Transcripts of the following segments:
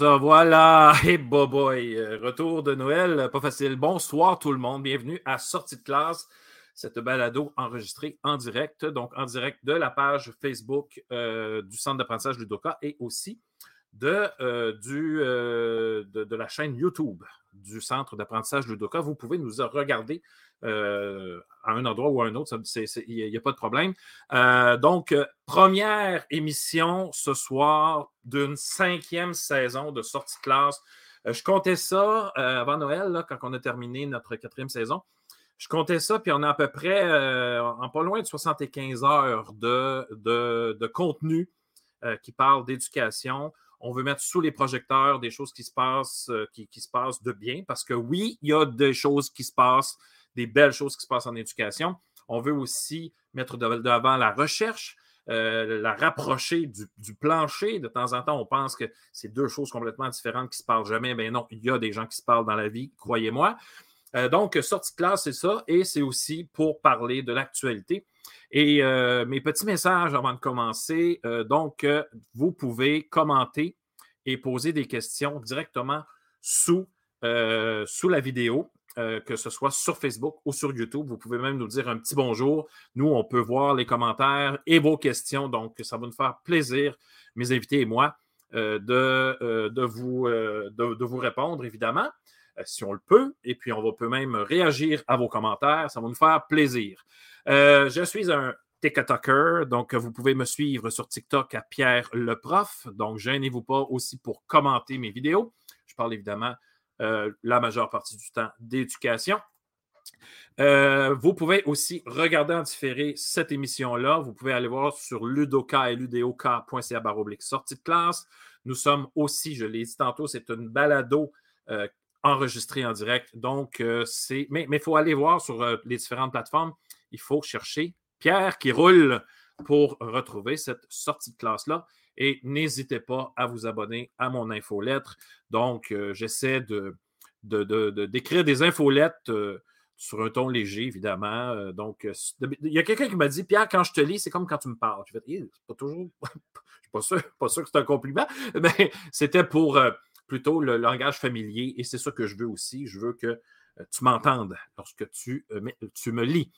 Voilà. Hey, boy, Retour de Noël, pas facile. Bonsoir tout le monde. Bienvenue à Sortie de classe, cette balado enregistrée en direct, donc en direct de la page Facebook euh, du Centre d'apprentissage Ludoka et aussi de, euh, du, euh, de, la chaîne YouTube du Centre d'apprentissage Ludoka. Vous pouvez nous regarder euh, à un endroit ou à un autre, il n'y a, pas de problème. donc, première émission ce soir d'une cinquième saison de sortie de classe. je comptais ça avant Noël, quand on a terminé notre quatrième saison. Je comptais ça, puis on a à peu près, en pas loin de 75 heures de contenu qui parle d'éducation on veut mettre sous les projecteurs des choses qui se passent, euh, qui, se passent de bien, parce que oui, il y a des choses qui se passent, des belles choses qui se passent en éducation. On veut aussi mettre devant la recherche, euh, la rapprocher du, plancher. De temps en temps, on pense que c'est deux choses complètement différentes qui ne se parlent jamais. Mais non, il y a des gens qui se parlent dans la vie, croyez-moi. Euh, donc, sortie de classe, c'est ça. Et c'est aussi pour parler de l'actualité. Et euh, mes petits messages avant de commencer. Euh, donc, euh, vous pouvez commenter et poser des questions directement sous, sous la vidéo, que ce soit sur Facebook ou sur YouTube. Vous pouvez même nous dire un petit bonjour. Nous, on peut voir les commentaires et vos questions. Donc, ça va nous faire plaisir, mes invités et moi, de, de, vous, de, vous répondre, évidemment si on le peut. Et puis, on va peut même réagir à vos commentaires. Ça va nous faire plaisir. Euh, je suis un TikToker, donc vous pouvez me suivre sur TikTok à Pierre le prof. Donc, gênez-vous pas aussi pour commenter mes vidéos. Je parle évidemment euh, la majeure partie du temps d'éducation. Euh, vous pouvez aussi regarder en différé cette émission-là. Vous pouvez aller voir sur ludoka et baroblique sortie de classe. Nous sommes aussi, je l'ai dit tantôt, c'est une balado enregistrée en direct. Donc, c'est. Mais il faut aller voir sur les différentes plateformes il faut chercher Pierre qui roule pour retrouver cette sortie de classe-là. Et n'hésitez pas à vous abonner à mon infolettre. Donc, euh, j'essaie de, d'écrire des infolettes euh, sur un ton léger, évidemment. Euh, donc, il y a quelqu'un qui m'a dit Pierre, quand je te lis, c'est comme quand tu me parles. Je fais, c'est pas toujours. je suis pas sûr, pas sûr que c'est un compliment, mais c'était pour plutôt le langage familier et c'est ça que je veux aussi. Je veux que euh, tu m'entendes lorsque tu, euh, tu, me lis.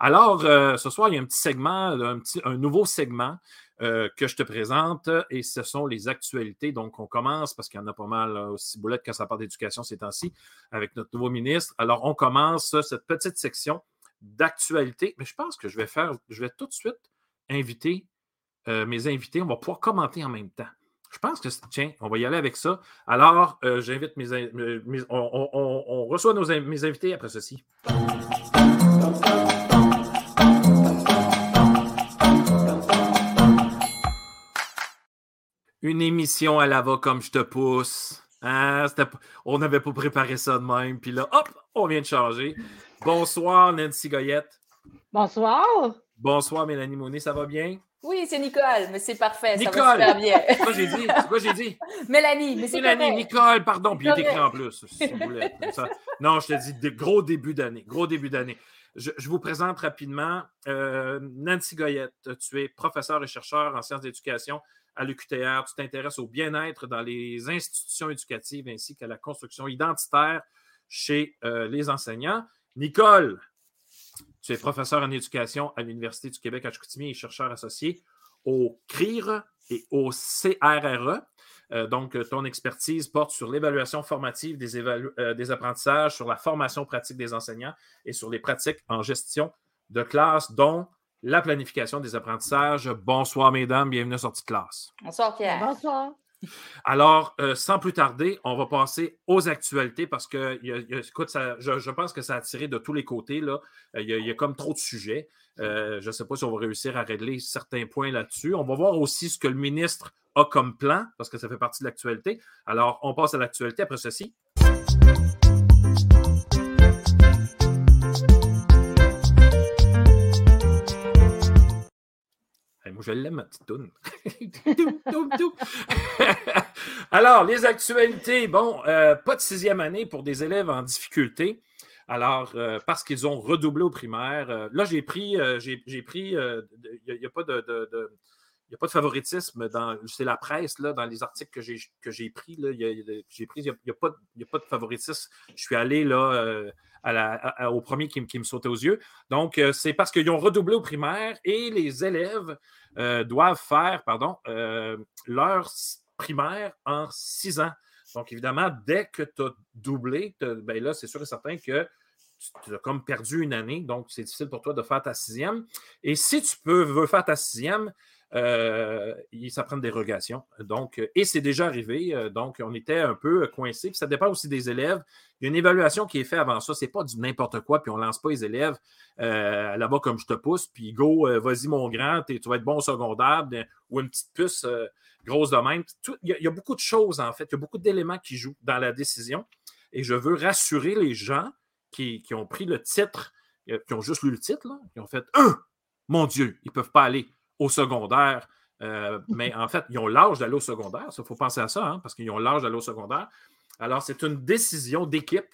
Alors, euh, ce soir, il y a un petit segment, un, nouveau segment que je te présente et ce sont les actualités. Donc, on commence parce qu'il y en a pas mal aussi boulettes quand ça parle d'éducation ces temps-ci avec notre nouveau ministre. Alors, on commence cette petite section d'actualité. Mais je pense que je vais faire, je vais tout de suite inviter mes invités. On va pouvoir commenter en même temps. Je pense que, tiens, on va y aller avec ça. Alors, euh, j'invite mes, on, reçoit nos, mes invités après ceci. Une émission à la va comme je te pousse. Hein, on n'avait pas préparé ça de même. Puis là, hop, on vient de changer. Bonsoir, Nancy Goyette. Bonsoir. Bonsoir, Mélanie Monet, ça va bien? Oui, c'est Nicole, mais c'est parfait. Nicole! Ça va super bien. C'est quoi j'ai dit? C'est quoi j'ai dit? Mélanie, mais c'est Mélanie, Nicole, pardon. Puis il est écrit en plus, si vous voulez. Non, je te dis, de, gros début d'année. Gros début d'année. Je, vous présente rapidement euh, Nancy Goyette. Tu es professeur et chercheur en sciences d'éducation à l'UQTR. Tu t'intéresses au bien-être dans les institutions éducatives ainsi qu'à la construction identitaire chez euh, les enseignants. Nicole, tu es professeur en éducation à l'Université du Québec à Chicoutimi et chercheur associé au CRIR et au CRRE. Euh, donc, ton expertise porte sur l'évaluation formative des, euh, des, apprentissages, sur la formation pratique des enseignants et sur les pratiques en gestion de classe, dont la planification des apprentissages. Bonsoir, mesdames, bienvenue à Sortie de classe. Bonsoir, Pierre. Bonsoir. Alors, euh, sans plus tarder, on va passer aux actualités parce que, écoute, je, pense que ça a tiré de tous les côtés. Euh, il, y a, comme trop de sujets. Euh, je ne sais pas si on va réussir à régler certains points là-dessus. On va voir aussi ce que le ministre a comme plan parce que ça fait partie de l'actualité. Alors, on passe à l'actualité après ceci. Moi, je l'aime, ma petite toune. Alors, les actualités. Bon, euh, pas de sixième année pour des élèves en difficulté. Alors, euh, parce qu'ils ont redoublé au primaire. Euh, là, j'ai pris, j'ai pris, il n'y a, pas de, n'y a pas de favoritisme dans. C'est la presse, là, dans les articles que j'ai, pris. Il n'y a, pas, pas de favoritisme. Je suis allé là, euh, à la, au premier qui, qui, me sautait aux yeux. Donc, euh, c'est parce qu'ils ont redoublé au primaire et les élèves euh, doivent faire pardon, leur primaire en six ans. Donc, évidemment, dès que tu as doublé, ben là, c'est sûr et certain que tu as comme perdu une année, donc c'est difficile pour toi de faire ta sixième. Et si tu peux, veux faire ta sixième, euh, ça prend une dérogation. Donc, et c'est déjà arrivé. Euh, donc, on était un peu coincé. ça dépend aussi des élèves. Il y a une évaluation qui est faite avant ça. Ce n'est pas du n'importe quoi, puis on ne lance pas les élèves euh, là-bas comme je te pousse, puis go, vas-y mon grand, tu vas être bon au secondaire, ou une petite puce grosse de même. Il y, a beaucoup de choses, en fait. Il y a beaucoup d'éléments qui jouent dans la décision. Et je veux rassurer les gens qui, ont pris le titre, qui ont juste lu le titre, qui ont fait un, mon Dieu, ils ne peuvent pas aller au secondaire. Euh, mais en fait, ils ont l'âge d'aller au secondaire. Il faut penser à ça, hein, parce qu'ils ont l'âge d'aller au secondaire. Alors, c'est une décision d'équipe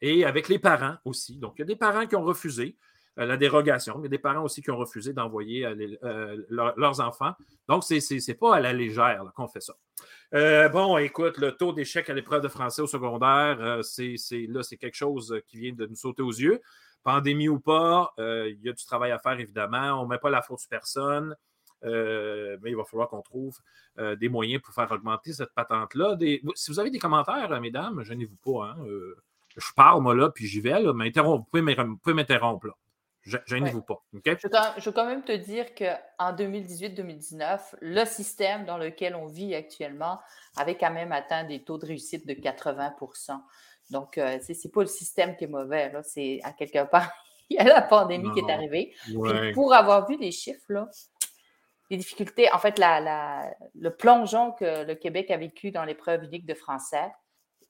et avec les parents aussi. Donc, il y a des parents qui ont refusé euh, la dérogation, mais il y a des parents aussi qui ont refusé d'envoyer euh, leurs enfants. Donc, ce n'est pas à la légère qu'on fait ça. bon, écoute, le taux d'échec à l'épreuve de français au secondaire, c'est là, c'est quelque chose qui vient de nous sauter aux yeux. Pandémie ou pas, euh, il y a du travail à faire, évidemment. On ne met pas la faute sur personne. Euh, mais il va falloir qu'on trouve euh, des moyens pour faire augmenter cette patente-là. Si vous avez des commentaires, mesdames, gênez-vous pas. Hein, je parle, moi, là, puis j'y vais. Là, mais vous pouvez m'interrompre. Là. Gênez-vous pas. Je, veux quand même te dire qu'en 2018-2019, le système dans lequel on vit actuellement avait quand même atteint des taux de réussite de 80 donc, euh, ce n'est pas le système qui est mauvais, c'est à quelque part, il y a la pandémie qui est arrivée. pour avoir vu les chiffres, là, les difficultés, en fait, le plongeon que le Québec a vécu dans l'épreuve unique de français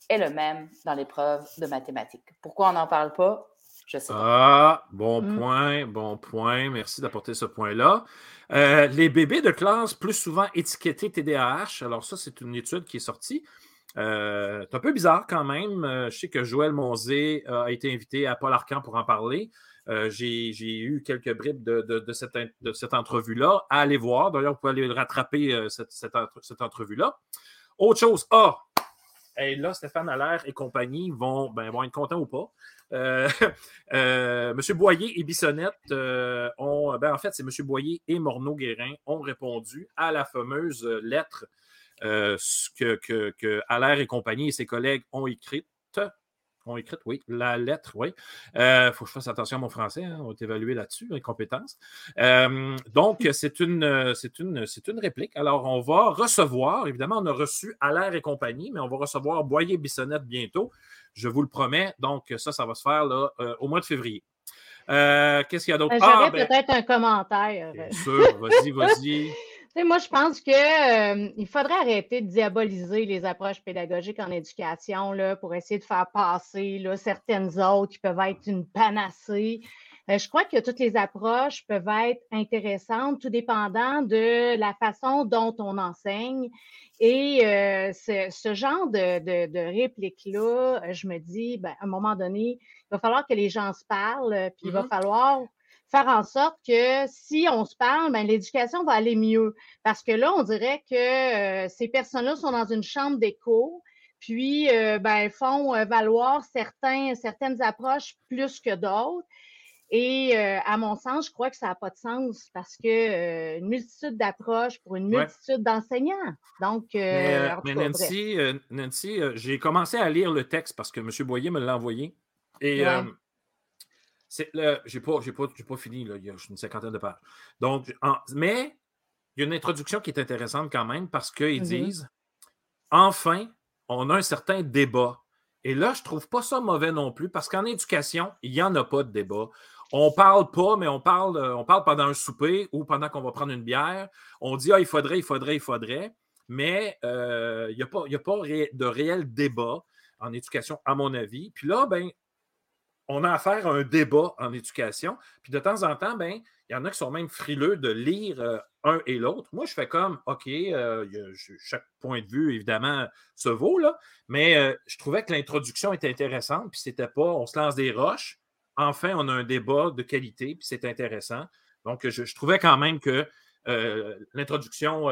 est le même dans l'épreuve de mathématiques. Pourquoi on n'en parle pas? Je sais pas. Ah, bon mmh. point, bon point. Merci d'apporter ce point-là. Euh, les bébés de classe plus souvent étiquetés TDAH, alors ça, c'est une étude qui est sortie. Euh, c'est un peu bizarre quand même. Euh, je sais que Joël Monzé a été invité à Paul Arcan pour en parler. Euh, j'ai eu quelques bribes de, cette, entrevue-là à aller voir. D'ailleurs, vous pouvez aller rattraper cette, entrevue-là. Autre chose, ah! Et là, Stéphane Allaire et compagnie vont, ben, être contents ou pas. M. Boyer et Bissonnette ont. Ben, en fait, c'est M. Boyer et Morneau-Guérin ont répondu à la fameuse lettre euh, ce que, que, que Allaire et compagnie et ses collègues ont écrit ont écrit, oui, la lettre, oui. Il euh, faut que je fasse attention à mon français, hein, on va évalué là-dessus, les compétences. Euh, donc, c'est une, c'est, une, c'est une réplique. Alors, on va recevoir, évidemment, on a reçu Allaire et compagnie, mais on va recevoir Boyer-Bissonnette bientôt, je vous le promets. Donc, ça, ça va se faire là, au mois de février. qu'est-ce qu'il y a d'autre? J'aurais ah, ben peut-être un commentaire. Bien sûr, vas-y, vas-y moi, je pense qu'il euh, faudrait arrêter de diaboliser les approches pédagogiques en éducation là, pour essayer de faire passer là, certaines autres qui peuvent être une panacée. Euh, je crois que toutes les approches peuvent être intéressantes, tout dépendant de la façon dont on enseigne. Et euh, ce, genre de, de, de réplique-là, je me dis, ben, à un moment donné, il va falloir que les gens se parlent, puis il va mm-hmm. falloir faire en sorte que si on se parle, ben, l'éducation va aller mieux. Parce que là, on dirait que euh, ces personnes-là sont dans une chambre d'écho, puis euh, ben, font euh, valoir certains, certaines approches plus que d'autres. Et à mon sens, je crois que ça n'a pas de sens parce que une multitude d'approches pour une multitude d'enseignants. Donc, mais, Nancy, Nancy j'ai commencé à lire le texte parce que M. Boyer me l'a envoyé. Et j'ai pas, pas, pas fini, là, il y a une cinquantaine de pages. Donc, mais il y a une introduction qui est intéressante quand même parce qu'ils mm-hmm. disent enfin, on a un certain débat. Et là, je ne trouve pas ça mauvais non plus parce qu'en éducation, il n'y en a pas de débat. On ne parle pas, mais on parle, euh, on parle pendant un souper ou pendant qu'on va prendre une bière. On dit, ah, il faudrait, il faudrait, il faudrait. Mais euh, il n'y a pas, a pas de réel débat en éducation, à mon avis. Puis là, ben, on a affaire à un débat en éducation. Puis de temps en temps, ben, il y en a qui sont même frileux de lire euh, un et l'autre. Moi, je fais comme, OK, euh, chaque point de vue, évidemment, se vaut, là, mais euh, je trouvais que l'introduction était intéressante, puis c'était pas, on se lance des roches. Enfin, on a un débat de qualité, puis c'est intéressant. Donc, je, trouvais quand même que l'introduction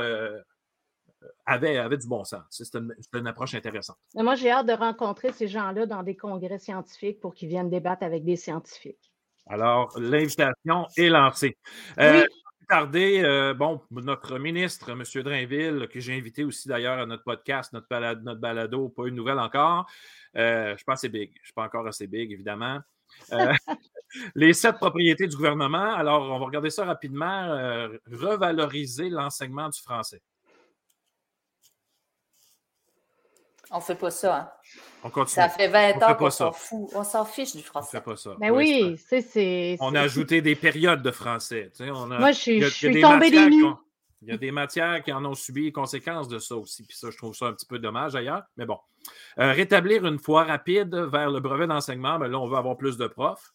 avait, avait du bon sens. C'est une, approche intéressante. moi, j'ai hâte de rencontrer ces gens-là dans des congrès scientifiques pour qu'ils viennent débattre avec des scientifiques. Alors, l'invitation est lancée. Euh, tarder, euh, bon, notre ministre, M. Drainville, que j'ai invité aussi d'ailleurs à notre podcast, notre, notre balado, pas une nouvelle encore. Euh, je pense que c'est big. Je ne suis pas encore assez big, évidemment. Euh, les sept propriétés du gouvernement. Alors, on va regarder ça rapidement. revaloriser l'enseignement du français. On ne fait pas ça. Hein. On continue. Ça fait 20 ans qu'on s'en fout. On s'en fiche du français. On fait pas ça. Ben oui, c'est. On a ajouté des périodes de français. Moi, je suis, suis tombé des nues. Il y a des matières qui en ont subi les conséquences de ça aussi. Puis ça, je trouve ça un petit peu dommage ailleurs. Mais bon. Euh, rétablir une fois rapide vers le brevet d'enseignement. Ben là, on veut avoir plus de profs.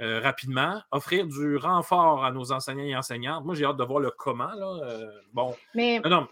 Euh, rapidement, offrir du renfort à nos enseignants et enseignantes. Moi, j'ai hâte de voir le comment. Là. Euh, bon. Mais... non,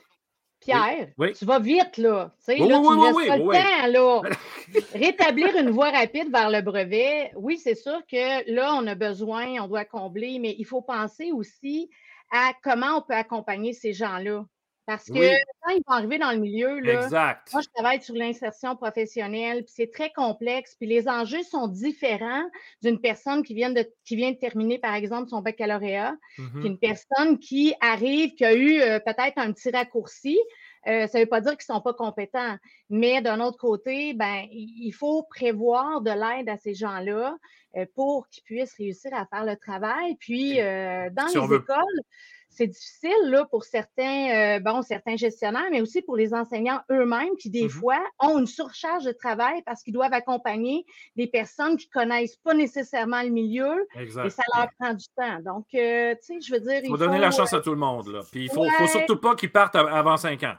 Pierre, tu vas vite, là. Tu sais, là, tu pas le temps, là. Rétablir une voie rapide vers le brevet, oui, c'est sûr que là, on a besoin, on doit combler, mais il faut penser aussi à comment on peut accompagner ces gens-là. Parce que quand ils vont arriver dans le milieu, là, moi, je travaille sur l'insertion professionnelle, puis c'est très complexe, puis les enjeux sont différents d'une personne qui vient, de, qui vient de terminer, par exemple, son baccalauréat, mm une personne qui arrive, qui a eu euh, peut-être un petit raccourci. Euh, ça ne veut pas dire qu'ils ne sont pas compétents, mais d'un autre côté, ben, il faut prévoir de l'aide à ces gens-là euh, pour qu'ils puissent réussir à faire le travail. Puis, dans les écoles, c'est difficile là, pour certains, euh, bon, certains gestionnaires, mais aussi pour les enseignants eux-mêmes qui, des mmh fois, ont une surcharge de travail parce qu'ils doivent accompagner des personnes qui ne connaissent pas nécessairement le milieu et ça leur prend du temps. Donc, euh, tu sais, je veux dire. Il faut donner la chance à tout le monde. Là. Puis il ne faut, surtout pas qu'ils partent avant cinq ans.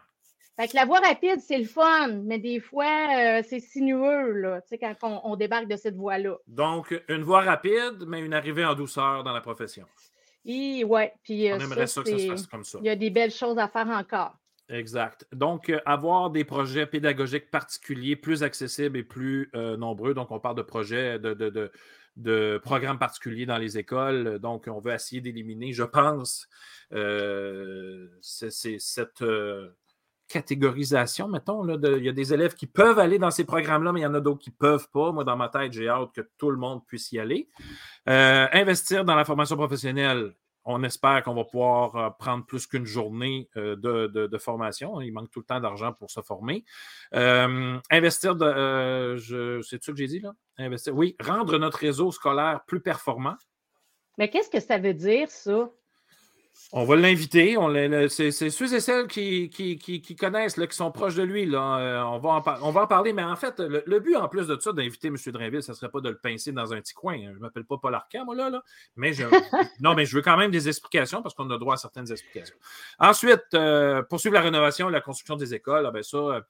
Fait que la voie rapide, c'est le fun, mais des fois, euh, c'est sinueux, là, quand on, on, débarque de cette voie-là. Donc, une voie rapide, mais une arrivée en douceur dans la profession. Et ouais, puis euh, On aimerait ça, que ça se fasse comme ça. Il y a des belles choses à faire encore. Exact. Donc, euh, avoir des projets pédagogiques particuliers, plus accessibles et plus euh, nombreux. Donc, on parle de projets, de, de, de, programmes particuliers dans les écoles. Donc, on veut essayer d'éliminer, je pense, c'est cette catégorisation, mettons. Là, il y a des élèves qui peuvent aller dans ces programmes-là, mais il y en a d'autres qui ne peuvent pas. Moi, dans ma tête, j'ai hâte que tout le monde puisse y aller. Euh, investir dans la formation professionnelle. On espère qu'on va pouvoir euh, prendre plus qu'une journée euh, de, formation. Il manque tout le temps d'argent pour se former. investir, de, je, c'est ça que j'ai dit là? Investir, oui, rendre notre réseau scolaire plus performant. Mais qu'est-ce que ça veut dire, ça? On va l'inviter. C'est ceux et celles qui, connaissent, là, qui sont proches de lui. Euh, on, va en parler. Mais en fait, le, but, en plus de ça, d'inviter M. Drainville, ce ne serait pas de le pincer dans un petit coin. Je ne m'appelle pas Paul Arcand, moi. Mais je, non, mais je veux quand même des explications parce qu'on a droit à certaines explications. Ensuite, euh, poursuivre la rénovation, la construction des écoles. Ah, ben ça, euh,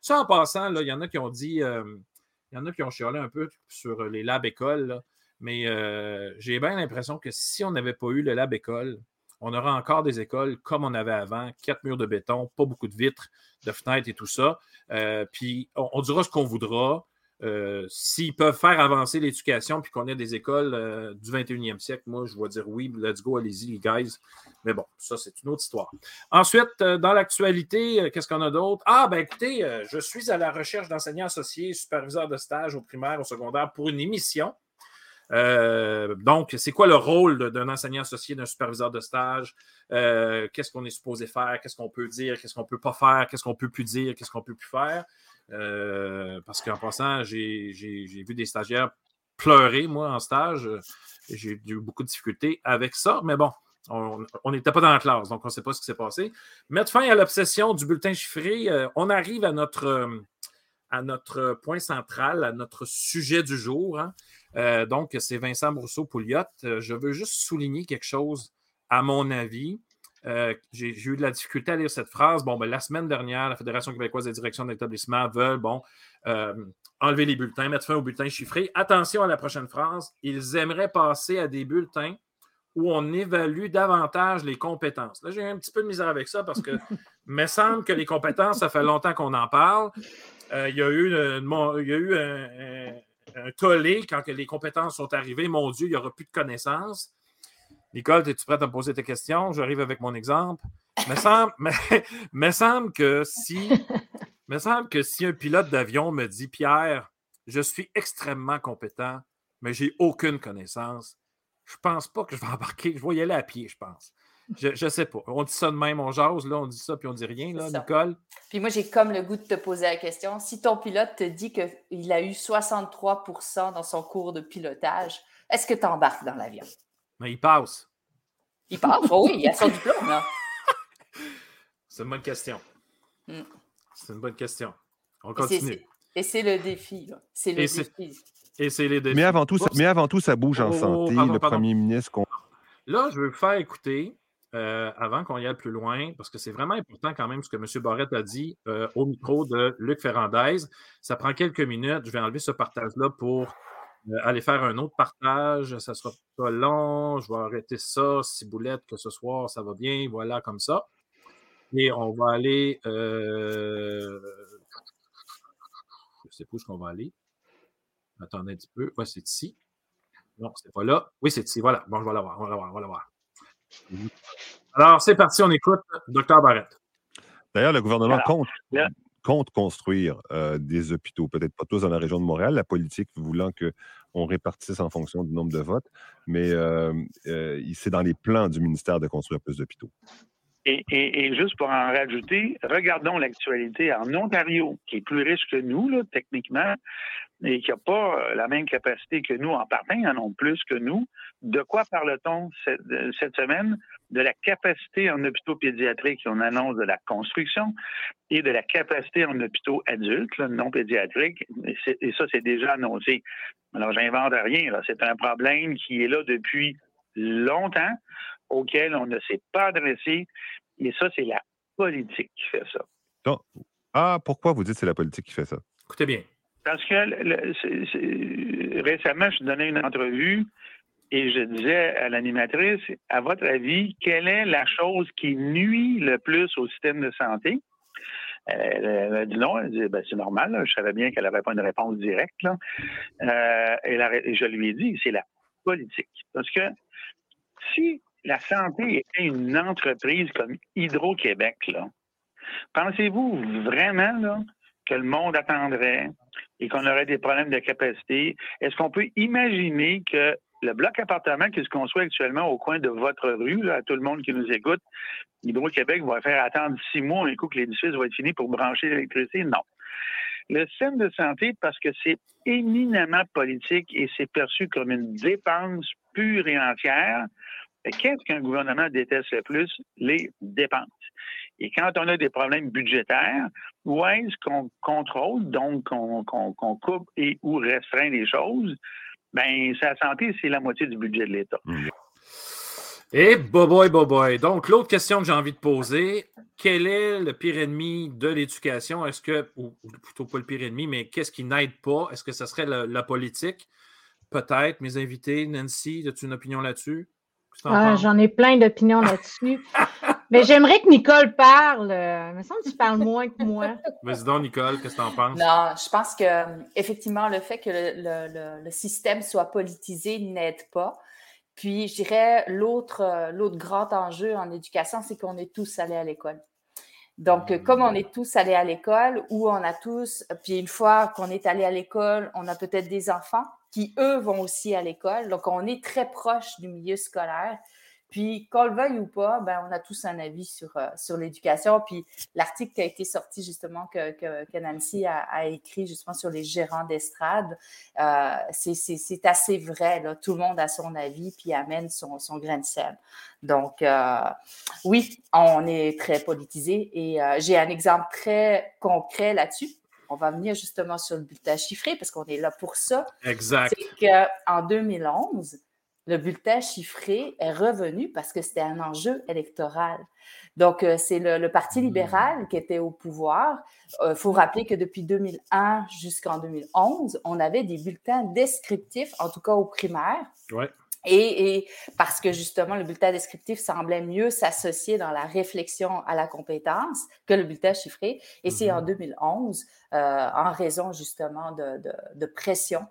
ça, en passant, il y en a qui ont dit, il y en a qui ont chialé un peu sur les labs écoles. mais j'ai bien l'impression que si on n'avait pas eu le lab école, on aura encore des écoles comme on avait avant, quatre murs de béton, pas beaucoup de vitres, de fenêtres et tout ça. Euh, puis on, dira ce qu'on voudra. Euh, s'ils peuvent faire avancer l'éducation puis qu'on ait des écoles euh, du 21e siècle, moi, je vais dire oui, let's go, allez-y, guys. Mais bon, ça, c'est une autre histoire. Ensuite, dans l'actualité, qu'est-ce qu'on a d'autre? Ah, ben écoutez, je suis à la recherche d'enseignants associés, superviseurs de stage au primaire, au secondaire pour une émission euh, donc, c'est quoi le rôle d'un enseignant associé, d'un superviseur de stage? Euh, qu'est-ce qu'on est supposé faire? Qu'est-ce qu'on peut dire? Qu'est-ce qu'on ne peut pas faire? Qu'est-ce qu'on peut plus dire? Qu'est-ce qu'on peut plus faire? Euh, parce qu'en passant, j'ai vu des stagiaires pleurer, moi, en stage. J'ai eu beaucoup de difficultés avec ça, mais bon, on n'était pas dans la classe, donc on ne sait pas ce qui s'est passé. Mettre fin à l'obsession du bulletin chiffré, on arrive à notre, à notre point central, à notre sujet du jour. Hein. Euh, donc, c'est Vincent Brousseau-Pouliot. Euh, je veux juste souligner quelque chose, à mon avis. Euh, j'ai eu de la difficulté à lire cette phrase. Bon, ben, la semaine dernière, la Fédération québécoise des directions d'établissement veulent bon, enlever les bulletins, mettre fin aux bulletins chiffrés. Attention à la prochaine phrase. Ils aimeraient passer à des bulletins où on évalue davantage les compétences. Là, j'ai un petit peu de misère avec ça parce que me semble que les compétences, ça fait longtemps qu'on en parle. il y a eu, il y a eu un, un tollé quand les compétences sont arrivées. Mon Dieu, il n'y aura plus de connaissances. Nicole, es-tu prête à me poser tes questions? J'arrive avec mon exemple. Me mais, si me semble que si un pilote d'avion me dit Pierre, je suis extrêmement compétent, mais j'ai aucune connaissance, je pense pas que je vais embarquer. Je vais y aller à pied, je pense. Je ne sais pas. On dit ça de même, on jase, là, on dit ça, puis on dit rien, là, Nicole. Puis moi, j'ai comme le goût de te poser la question. Si ton pilote te dit qu'il a eu 63% dans son cours de pilotage, est-ce que tu embarques dans l'avion? Mais il passe. Il passe, oh oui, il a son diplôme, là. C'est une bonne question. Hmm. C'est une bonne question. On continue. Et c'est le défi, C'est le défi. Et c'est les défis. Mais avant tout, ça, mais avant tout, ça bouge en oh, santé. le premier ministre. Là, je veux faire écouter euh, avant qu'on y aille plus loin, parce que c'est vraiment important quand même ce que M. Barrette a dit euh, au micro de Luc Ferrandez. Ça prend quelques minutes. Je vais enlever ce partage-là pour euh, aller faire un autre partage. Ça ne sera pas long. Je vais arrêter ça. Ciboulette, que ce soir, ça va bien. Voilà, comme ça. Et on va aller. je ne sais pas où qu'on va aller. Attendez un petit peu. Ouais, c'est ici. Non, c'est pas là. Oui, c'est ici. Voilà. Bon, je vais la voir. On va la voir. On va la voir. Alors, c'est parti, on écoute Dr. Barrett. D'ailleurs, le gouvernement compte, construire euh, des hôpitaux, peut-être pas tous dans la région de Montréal, la politique voulant qu'on répartisse en fonction du nombre de votes, mais euh, euh, c'est dans les plans du ministère de construire plus d'hôpitaux. Et, juste pour en rajouter, regardons l'actualité en Ontario, qui est plus riche que nous, là, techniquement, et qui n'a pas euh, la même capacité que nous en partant, ils en ont plus que nous. De quoi parle-t-on cette, cette, semaine? De la capacité en hôpitaux pédiatriques, on annonce de la construction, et de la capacité en hôpitaux adultes, non pédiatriques, et, ça, c'est déjà annoncé. Alors, j'invente rien, c'est un problème qui est là depuis longtemps auquel on ne s'est pas adressé. Et ça, c'est la politique qui fait ça. Donc, ah, pourquoi vous dites que c'est la politique qui fait ça? Écoutez bien. Parce que récemment, je donnais une entrevue et je disais à l'animatrice, à votre avis, quelle est la chose qui nuit le plus au système de santé? Elle, a dit non, elle dit ben, c'est normal, je savais bien qu'elle n'avait pas une réponse directe. Euh, et je lui ai dit, c'est la politique. Parce que si la santé était une entreprise comme Hydro-Québec, pensez-vous vraiment que le monde attendrait et qu'on aurait des problèmes de capacité? Est-ce qu'on peut imaginer que le bloc appartement qui se construit actuellement au coin de votre rue, à tout le monde qui nous écoute, Hydro-Québec va faire attendre six mois un coup que l'édifice va être fini pour brancher l'électricité? Non. Le système de santé, parce que c'est éminemment politique et c'est perçu comme une dépense pure et entière, Qu'est-ce qu'un gouvernement déteste le plus? Les dépenses. Et quand on a des problèmes budgétaires, où est-ce qu'on contrôle, donc qu'on coupe et ou restreint les choses? Bien, sa santé, c'est la moitié du budget de l'État. Et boy, boy. Donc, l'autre question que j'ai envie de poser, quel est le pire ennemi de l'éducation? Est-ce que, ou, plutôt pas le pire ennemi, mais qu'est-ce qui n'aide pas? Est-ce que ce serait la politique? Peut-être, mes invités, Nancy, as-tu une opinion là-dessus? Ah, j'en ai plein d'opinions là-dessus. Mais j'aimerais que Nicole parle. Il me semble que tu parles moins que moi. Vas-y donc, Nicole, qu'est-ce que tu en penses? Non, je pense que effectivement, le fait que le, système soit politisé n'aide pas. Puis, je dirais, l'autre, l'autre grand enjeu en éducation, c'est qu'on est tous allés à l'école. Donc, mmh. comme on est tous allés à l'école, ou on a tous, puis une fois qu'on est allé à l'école, on a peut-être des enfants qui, eux, vont aussi à l'école. Donc, on est très proche du milieu scolaire. Puis, qu'on le veuille ou pas, ben, on a tous un avis sur, euh, sur l'éducation. Puis, l'article qui a été sorti, justement, que, que, Nancy a, écrit, justement, sur les gérants d'estrade, euh, c'est assez vrai. Là. Tout le monde a son avis, puis amène son, son grain de sel. Donc, euh, oui, on est très politisé. Et j'ai un exemple très concret là-dessus on va venir justement sur le bulletin chiffré parce qu'on est là pour ça. Exact. C'est qu'en 2011, le bulletin chiffré est revenu parce que c'était un enjeu électoral. Donc, euh, c'est le, Parti libéral qui était au pouvoir. Il euh, faut rappeler que depuis 2001 jusqu'en 2011, on avait des bulletins descriptifs, en tout cas au primaire. Ouais. Et, parce que justement, le bulletin descriptif semblait mieux s'associer dans la réflexion à la compétence que le bulletin chiffré. Et c'est en 2011, mm-hmm. euh, en raison justement de, pression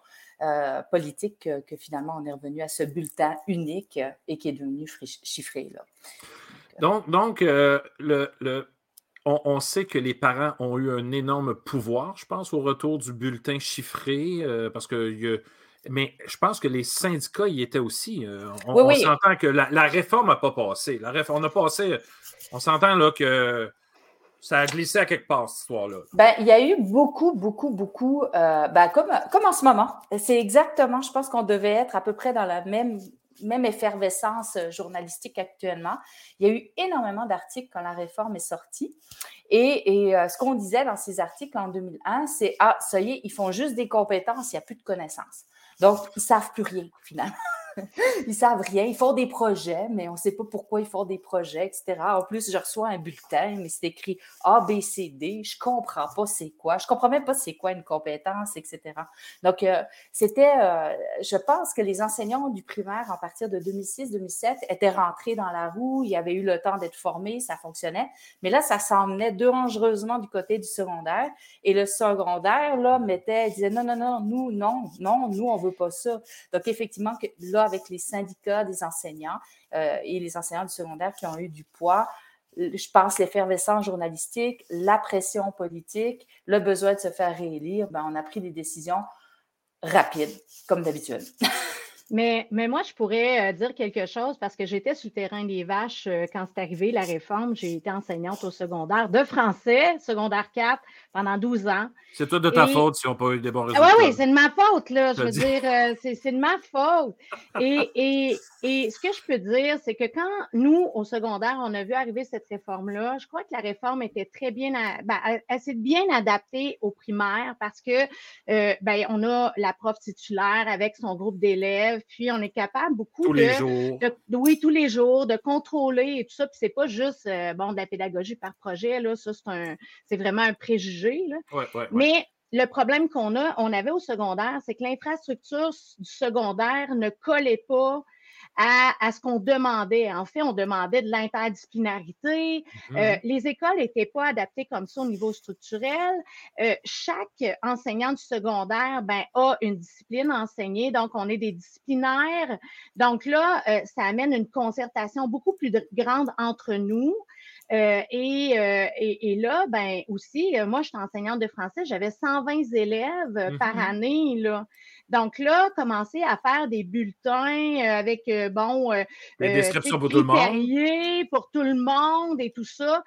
politique que, finalement on est revenu à ce bulletin unique et qui est devenu chiffré. Là. Donc, donc le, le on, sait que les parents ont eu un énorme pouvoir, je pense, au retour du bulletin chiffré, parce que mais je pense que les syndicats y étaient aussi. on, s'entend que la, réforme n'a pas passé. La réforme, on a passé. On s'entend là que ça a glissé à quelque part, cette histoire-là. Ben, il y a eu beaucoup, beaucoup, beaucoup, euh, ben, comme, comme en ce moment. C'est exactement, je pense qu'on devait être à peu près dans la même, même effervescence euh, journalistique actuellement. Il y a eu énormément d'articles quand la réforme est sortie. Et, euh, ce qu'on disait dans ces articles en 2001, c'est Ah, ça y est, ils font juste des compétences, il n'y a plus de connaissances. Donc, ils ne savent plus rien, finalement. Ils savent rien. Ils font des projets, mais on ne sait pas pourquoi ils font des projets, etc. En plus, je reçois un bulletin, mais c'est écrit A, B, C, D. Je ne comprends pas c'est quoi. Je ne comprends même pas c'est quoi une compétence, etc. Donc, euh, c'était, euh, je pense que les enseignants du primaire, en partir de 2006-2007, étaient rentrés dans la roue. Ils avaient eu le temps d'être formés, ça fonctionnait. Mais là, ça s'emmenait dangereusement du côté du secondaire. Et le secondaire, là, mettait, disait non, non, non, nous, non, non, nous, on veut pas ça. Donc, effectivement, là, avec les syndicats des enseignants euh, et les enseignants du secondaire qui ont eu du poids. Je pense l'effervescence journalistique, la pression politique, le besoin de se faire réélire, ben, on a pris des décisions rapides, comme d'habitude. Mais, mais moi, je pourrais euh, dire quelque chose parce que j'étais sur le terrain des vaches euh, quand c'est arrivé la réforme. J'ai été enseignante au secondaire de français, secondaire 4, pendant 12 ans. C'est tout de ta faute si on n'a pas eu des bons résultats. Oui, oui, c'est de ma faute, là. Je veux dire, euh, c'est de ma faute. Et, et, et ce que je peux dire, c'est que quand nous, au secondaire, on a vu arriver cette réforme-là, je crois que la réforme était très bien, ben, elle, s'est bien adaptée aux primaires parce que, ben, on a la prof titulaire avec son groupe d'élèves puis on est capable beaucoup tous de, les jours. oui, tous les jours, de contrôler et tout ça. Puis c'est pas juste euh, bon de la pédagogie par projet, là, ça, c'est un c'est vraiment un préjugé. Mais le problème qu'on a, on avait au secondaire, c'est que l'infrastructure du secondaire ne collait pas à, ce qu'on demandait. En fait, on demandait de l'interdisciplinarité. Euh, mm-hmm. les écoles n'étaient pas adaptées comme ça au niveau structurel. Euh, chaque enseignant du secondaire ben, a une discipline enseignée, donc on est des disciplinaires. Donc là, euh, ça amène une concertation beaucoup plus grande entre nous. et, et, là, ben aussi, moi, je suis enseignante de français, j'avais 120 élèves par mm-hmm. année. Là. Donc là, commencer à faire des bulletins euh, avec, euh, bon, euh, des descriptions pour tout le monde. Pour tout le monde et tout ça,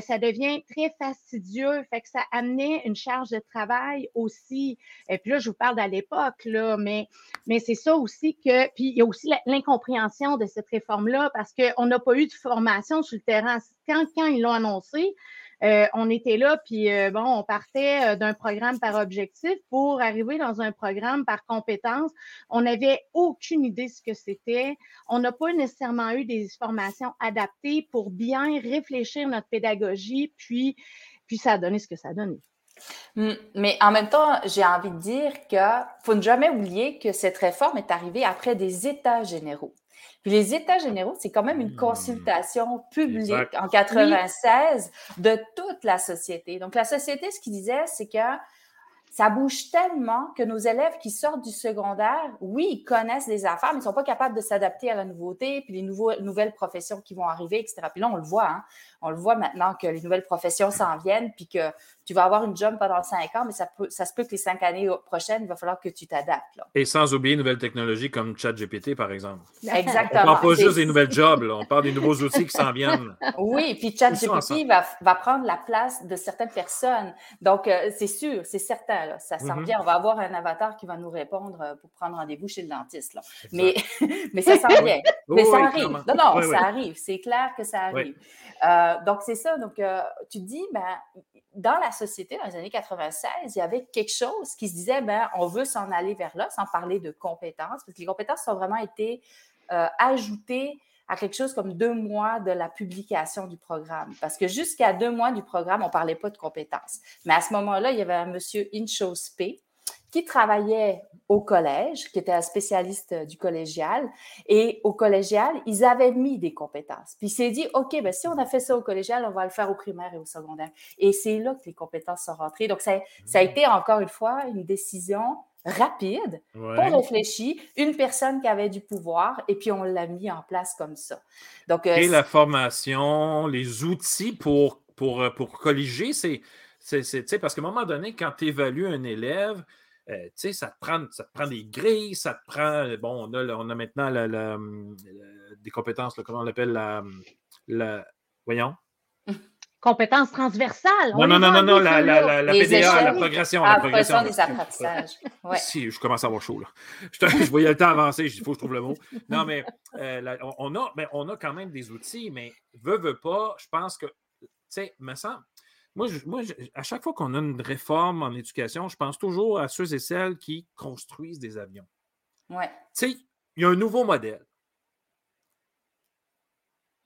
ça devient très fastidieux. Fait que ça amenait une charge de travail aussi. Et puis là, je vous parle d'à l'époque, là, mais, mais c'est ça aussi que. Puis il y a aussi l'incompréhension de cette réforme-là parce qu'on n'a pas eu de formation sur le terrain. Quand, quand ils l'ont annoncé, euh, on était là, puis euh, bon, on partait euh, d'un programme par objectif pour arriver dans un programme par compétence. On n'avait aucune idée de ce que c'était. On n'a pas nécessairement eu des formations adaptées pour bien réfléchir notre pédagogie, puis, puis ça a donné ce que ça a donné. Hum, mais en même temps, j'ai envie de dire qu'il faut ne jamais oublier que cette réforme est arrivée après des états généraux. Puis les États généraux, c'est quand même une mmh. consultation publique en 96 de toute la société. Donc la société, ce qu'il disait, c'est que ça bouge tellement que nos élèves qui sortent du secondaire, oui, ils connaissent des affaires, mais ils ne sont pas capables de s'adapter à la nouveauté, puis les nouveaux, nouvelles professions qui vont arriver, etc. Puis là, on le voit, hein? On le voit maintenant que les nouvelles professions s'en viennent, puis que tu vas avoir une job pendant cinq ans, mais ça, peut, ça se peut que les cinq années prochaines, il va falloir que tu t'adaptes. Et sans oublier une nouvelle technologie comme ChatGPT, par exemple. Exactement. On ne parle pas juste des nouvelles jobs, on parle des nouveaux outils qui s'en viennent. Oui, puis ChatGPT va, va prendre la place de certaines personnes. Donc, euh, c'est sûr, c'est certain, ça s'en mm-hmm. vient. On va avoir un avatar qui va nous répondre euh, pour prendre rendez-vous chez le dentiste. Là. Mais, mais ça s'en vient. mais ça arrive. Non, non, ça arrive. C'est clair que ça arrive. Euh, donc, c'est ça. Donc, tu te dis, ben, dans la société, dans les années 96, il y avait quelque chose qui se disait, ben, on veut s'en aller vers là, sans parler de compétences, parce que les compétences ont vraiment été euh, ajoutées à quelque chose comme deux mois de la publication du programme. Parce que jusqu'à deux mois du programme, on ne parlait pas de compétences. Mais à ce moment-là, il y avait un monsieur Inchos P qui travaillait au collège, qui était un spécialiste euh, du collégial. Et au collégial, ils avaient mis des compétences. Puis il s'est dit, OK, ben, si on a fait ça au collégial, on va le faire au primaire et au secondaire. Et c'est là que les compétences sont rentrées. Donc, ça, ça a mmh. été encore une fois une décision rapide, pas réfléchi, une personne qui avait du pouvoir, et puis on l'a mis en place comme ça. Donc, euh, et la formation, les outils pour, pour, euh, pour colliger, c'est parce qu'à un moment donné, quand tu évalues un élève, euh, ça, te prend, ça te prend des grilles, ça te prend. Bon, on a, on a maintenant des compétences, comment on l'appelle la, la. Voyons compétences transversales. Non, non, non, non, non, la, la, la, PDA, la progression. la progression des apprentissages. Ouais. Si, je commence à avoir chaud, là. Je, je voyais le temps avancer, il faut que je trouve le mot. Non, mais, euh, on, a, mais on a quand même des outils, mais veut, veut pas, je pense que, tu sais, me semble, moi, moi à chaque fois qu'on a une réforme en éducation, je pense toujours à ceux et celles qui construisent des avions. Ouais. Tu sais, il y a un nouveau modèle.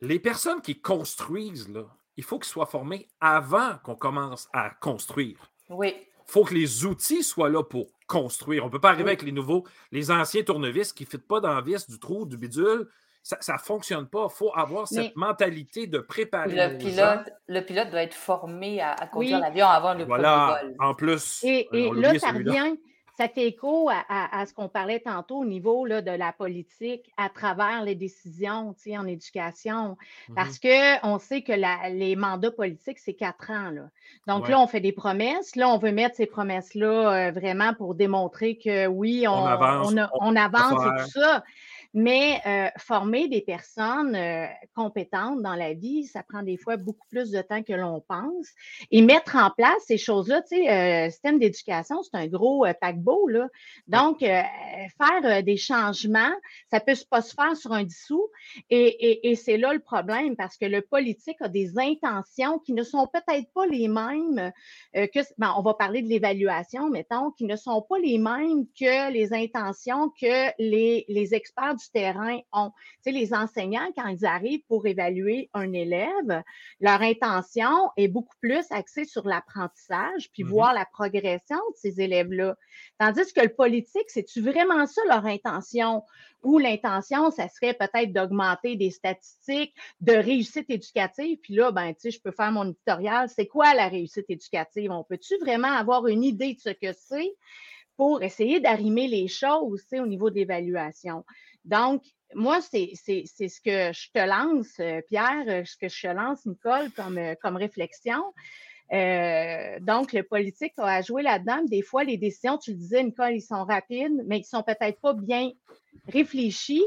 Les personnes qui construisent, là, il faut qu'ils soient formés avant qu'on commence à construire. Oui. Il faut que les outils soient là pour construire. On ne peut pas arriver avec les nouveaux, les anciens tournevis qui ne fitent pas dans la vis du trou, du bidule. Ça ne fonctionne pas. Il faut avoir cette mentalité de préparer. Le pilote, le pilote doit être formé à, conduire l'avion avant le voilà, vol. En plus. Et, là, ça revient, ça fait écho à, ce qu'on parlait tantôt au niveau là, de la politique à travers les décisions en éducation. Mmh Parce qu'on sait que les mandats politiques, c'est quatre ans. Là. Donc là, on fait des promesses. Là, on veut mettre ces promesses-là euh, vraiment pour démontrer que oui, on, avance, on, avance et tout ça. Mais euh, former des personnes euh, compétentes dans la vie, ça prend des fois beaucoup plus de temps que l'on pense. Et mettre en place ces choses-là, tu sais, euh, système d'éducation, c'est un gros paquebot, là. Donc, faire des changements, ça peut pas se faire sur un dissous. Et, et, c'est là le problème, parce que le politique a des intentions qui ne sont peut-être pas les mêmes que, ben, on va parler de l'évaluation, mettons, qui ne sont pas les mêmes que les intentions que les, les experts du terrain ont. Tu sais, les enseignants, quand ils arrivent pour évaluer un élève, leur intention est beaucoup plus axée sur l'apprentissage, puis mmh voir la progression de ces élèves-là. Tandis que le politique, c'est-tu vraiment ça leur intention? Ou l'intention, ça serait peut-être d'augmenter des statistiques de réussite éducative? Puis là, ben, tu sais, je peux faire mon éditorial. C'est quoi la réussite éducative? On peut-tu vraiment avoir une idée de ce que c'est? Pour essayer d'arrimer les choses au niveau de l'évaluation. Donc, moi, c'est ce que je te lance, euh, Pierre, euh, ce que je te lance, Nicole, comme, euh, comme réflexion. donc, le politique a joué là-dedans. Des fois, les décisions, tu le disais, Nicole, ils sont rapides, mais ils ne sont peut-être pas bien réfléchis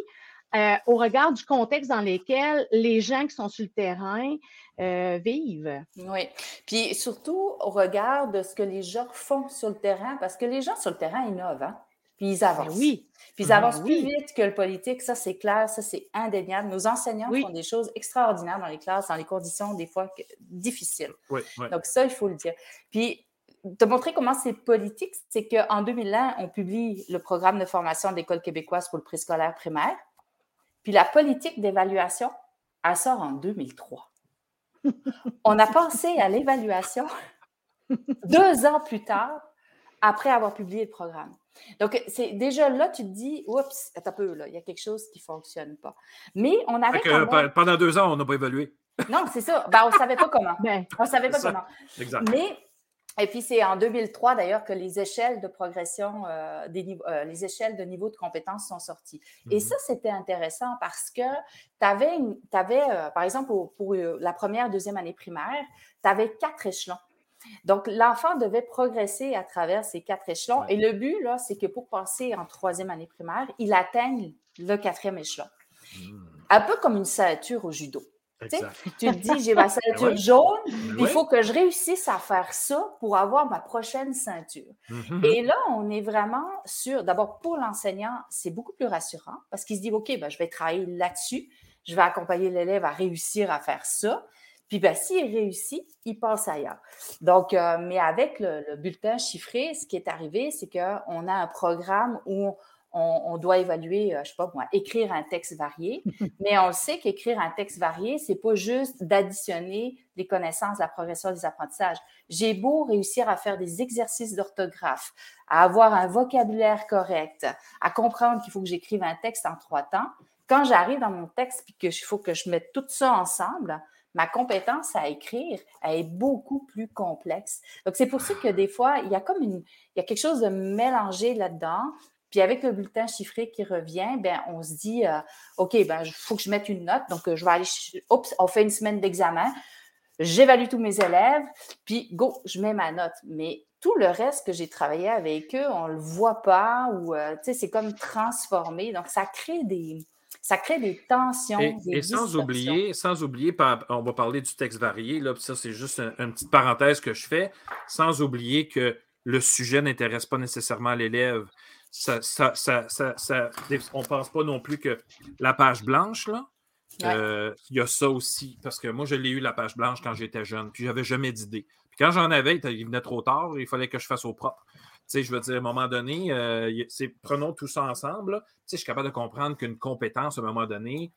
au regard du contexte dans lequel les gens qui sont sur le terrain vivent. Oui. Puis surtout au regard de ce que les gens font sur le terrain, parce que les gens sur le terrain innovent. Hein? Puis ils ben avancent. oui. Puis ils ben avancent plus vite que le politique. Ça, c'est clair, ça, c'est indéniable. Nos enseignants font des choses extraordinaires dans les classes, dans les conditions des fois difficiles. Oui, Donc, ça, il faut le dire. Puis, te montrer comment c'est politique, c'est qu'en 2001, on publie le programme de formation d'école québécoise pour le préscolaire primaire. Puis la politique d'évaluation, elle sort en 2003. on a pensé à l'évaluation deux ans plus tard, après avoir publié le programme. Donc, c'est déjà là, tu te dis, oups, un peu, là, il y a quelque chose qui ne fonctionne pas. Mais on avait. Pendant deux ans, on n'a pas évalué. Non, c'est ça. Ben, on ne savait pas comment. Ben, on ne savait pas comment. Exact. Mais, et puis c'est en 2003 d'ailleurs que les échelles de progression, euh, des euh, les échelles de niveau de compétences sont sorties. Et mhm. ça, c'était intéressant parce que tu avais, avais euh, par exemple, pour, pour la première, deuxième année primaire, tu avais quatre échelons. Donc, l'enfant devait progresser à travers ces quatre échelons. Et le but, là, c'est que pour passer en troisième année primaire, il atteigne le quatrième échelon. Hmm. Un peu comme une ceinture au judo. Tu te dis, j'ai ma ben ceinture jaune, ben il faut que je réussisse à faire ça pour avoir ma prochaine ceinture. Mm-hmm. Et là, on est vraiment sûr, d'abord pour l'enseignant, c'est beaucoup plus rassurant parce qu'il se dit, OK, ben, je vais travailler là-dessus, je vais accompagner l'élève à réussir à faire ça. Puis ben, s'il réussit, il passe ailleurs. Donc, euh, mais avec le, bulletin chiffré, ce qui est arrivé, c'est qu'on a un programme où on, doit évaluer, euh, je ne sais pas moi, écrire un texte varié. mais on sait qu'écrire un texte varié, c'est pas juste d'additionner les connaissances, la progression des apprentissages. J'ai beau réussir à faire des exercices d'orthographe, à avoir un vocabulaire correct, à comprendre qu'il faut que j'écrive un texte en trois temps. Quand j'arrive dans mon texte puis qu'il faut que je mette tout ça ensemble, ma compétence à écrire, elle est beaucoup plus complexe. Donc, c'est pour ça que des fois, il y a comme une, il y a quelque chose de mélangé là-dedans. Puis avec le bulletin chiffré qui revient, ben on se dit, euh, OK, ben il faut que je mette une note. Donc, je vais aller, oups, on fait une semaine d'examen. J'évalue tous mes élèves, puis go, je mets ma note. Mais tout le reste que j'ai travaillé avec eux, on ne le voit pas ou, euh, tu sais, c'est comme transformé. Donc, ça crée des, ça crée des tensions. Et, sans oublier, sans oublier, on va parler du texte varié, là, ça, c'est juste une petite parenthèse que je fais, sans oublier que le sujet n'intéresse pas nécessairement l'élève. Ça, ça, on ne pense pas non plus que la page blanche, là, euh, il y a ça aussi, parce que moi, je l'ai eu la page blanche quand j'étais jeune, puis j'avais jamais d'idée. Puis quand j'en avais, il venait trop tard, il fallait que je fasse au propre sais, je veux dire, à un moment donné, euh, prenons tout ça ensemble. je suis capable de comprendre qu'une compétence, à un moment donné,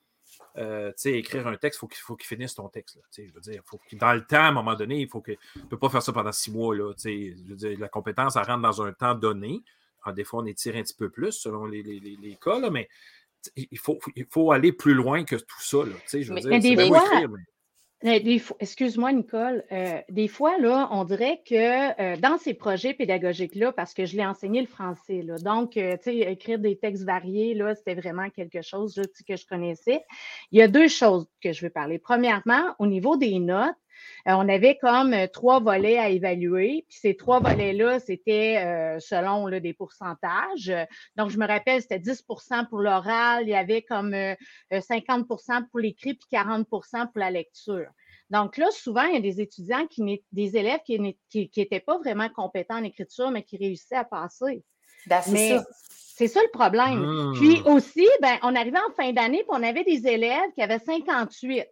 euh, écrire un texte, il faut qu'il finisse ton texte. je veux dire, faut dans le temps, à un moment donné, il faut que. ne peut pas faire ça pendant six mois. Là, je veux dire, la compétence, elle rentre dans un temps donné. Des fois, on étire un petit peu plus selon les, cas, mais il faut, il faut aller plus loin que tout ça. je veux dire, des fois, Excuse-moi, Nicole. Euh, des fois, là, on dirait que euh, dans ces projets pédagogiques-là, parce que je l'ai enseigné le français, là, donc, euh, tu sais, écrire des textes variés, là, c'était vraiment quelque chose que je connaissais. Il y a deux choses que je veux parler. Premièrement, au niveau des notes, euh, on avait comme euh, trois volets à évaluer. Puis ces trois volets-là, c'était euh, selon des pourcentages. Donc, je me rappelle, c'était 10% pour l'oral, il y avait comme 50% pour l'écrit, puis 40% pour la lecture. Donc là, souvent, il y a des étudiants, qui des élèves qui n'étaient pas vraiment compétents en écriture, mais qui réussissaient à passer. Ben, mais c'est ça le problème. Puis ah. aussi, ben, on arrivait en fin d'année, puis on avait des élèves qui avaient 58.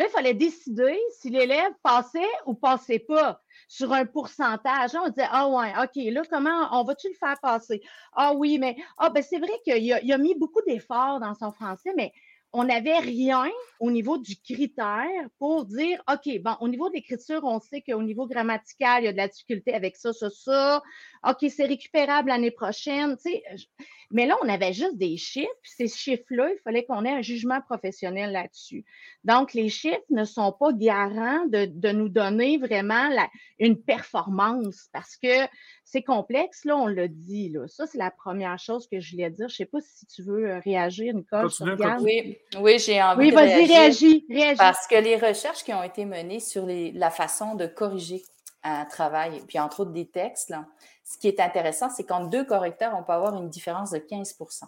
Là, il fallait décider si l'élève passait ou passait pas sur un pourcentage. on disait, ah ouais, OK, là, comment on va-tu le faire passer? Ah oui, mais ah, ben, c'est vrai qu'il a, a, mis beaucoup d'efforts dans son français, mais on n'avait rien au niveau du critère pour dire, OK, bon, au niveau de l'écriture, on sait qu'au niveau grammatical, il y a de la difficulté avec ça, ça, ça. OK, c'est récupérable l'année prochaine. Tu mais là, on avait juste des chiffres. Ces chiffres-là, il fallait qu'on ait un jugement professionnel là-dessus. Donc, les chiffres ne sont pas garants de, nous donner vraiment une performance parce que c'est complexe, là, on l'a dit. Là. Ça, c'est la première chose que je voulais dire. Je ne sais pas si tu veux euh, réagir, Nicole. Oui, oui j'ai envie oui, de réagir. Réagis, réagis. Parce que les recherches qui ont été menées sur la façon de corriger un travail, puis entre autres des textes, là, ce qui est intéressant, c'est qu'en deux correcteurs, on peut avoir une différence de 15%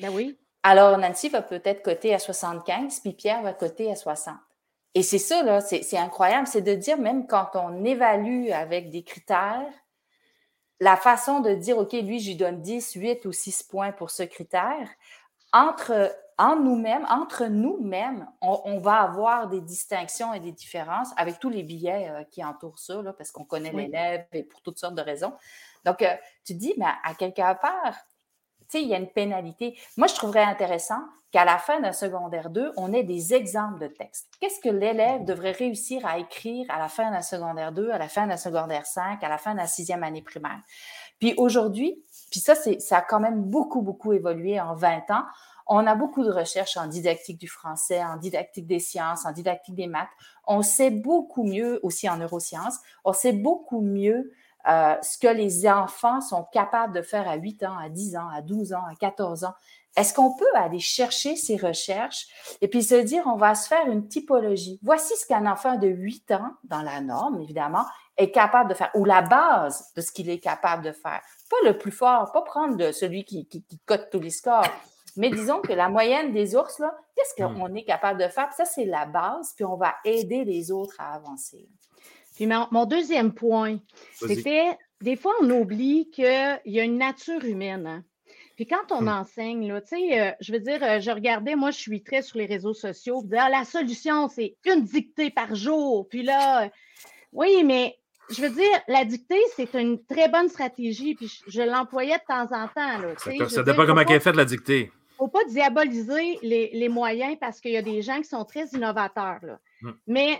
Ben oui. Alors, Nancy va peut-être coter à 75, puis Pierre va coter à 60. Et c'est ça, là, c'est incroyable, c'est de dire, même quand on évalue avec des critères, la façon de dire, OK, lui, je lui donne 10, 8 ou 6 points pour ce critère, entre en nous-mêmes, entre nous-mêmes, on, va avoir des distinctions et des différences avec tous les billets euh, qui entourent ça, là, parce qu'on connaît l'élève et pour toutes sortes de raisons. Donc, euh, tu dis, mais à quelque part, sais, il y a une pénalité. Moi, je trouverais intéressant qu'à la fin d'un secondaire 2, on ait des exemples de textes. Qu'est-ce que l'élève devrait réussir à écrire à la fin d'un secondaire 2, à la fin d'un secondaire 5, à la fin d'un sixième année primaire? Puis aujourd'hui, puis ça, ça a quand même beaucoup, beaucoup évolué en 20 ans. On a beaucoup de recherches en didactique du français, en didactique des sciences, en didactique des maths. On sait beaucoup mieux, aussi en neurosciences, on sait beaucoup mieux euh, ce que les enfants sont capables de faire à 8 ans, à 10 ans, à 12 ans, à 14 ans. Est-ce qu'on peut aller chercher ces recherches et puis se dire, on va se faire une typologie? Voici ce qu'un enfant de 8 ans, dans la norme, évidemment, est capable de faire, ou la base de ce qu'il est capable de faire. Pas le plus fort, pas prendre celui qui, qui, qui cote tous les scores, mais disons que la moyenne des ours, là, qu'est-ce hmm. qu'on est capable de faire? ça, c'est la base, puis on va aider les autres à avancer. Puis mon, deuxième point, c'était, des fois, on oublie qu'il y a une nature humaine. Hein. Puis quand on hmm. enseigne, là, tu sais, euh, je veux dire, euh, je regardais, moi, je suis très sur les réseaux sociaux, ah, la solution, c'est une dictée par jour. Puis là, oui, mais je veux dire, la dictée, c'est une très bonne stratégie, puis je, l'employais de temps en temps. Là, ça, dépend comment elle est faite, la dictée ne faut pas diaboliser les, moyens parce qu'il y a des gens qui sont très innovateurs. Là. Hmm. Mais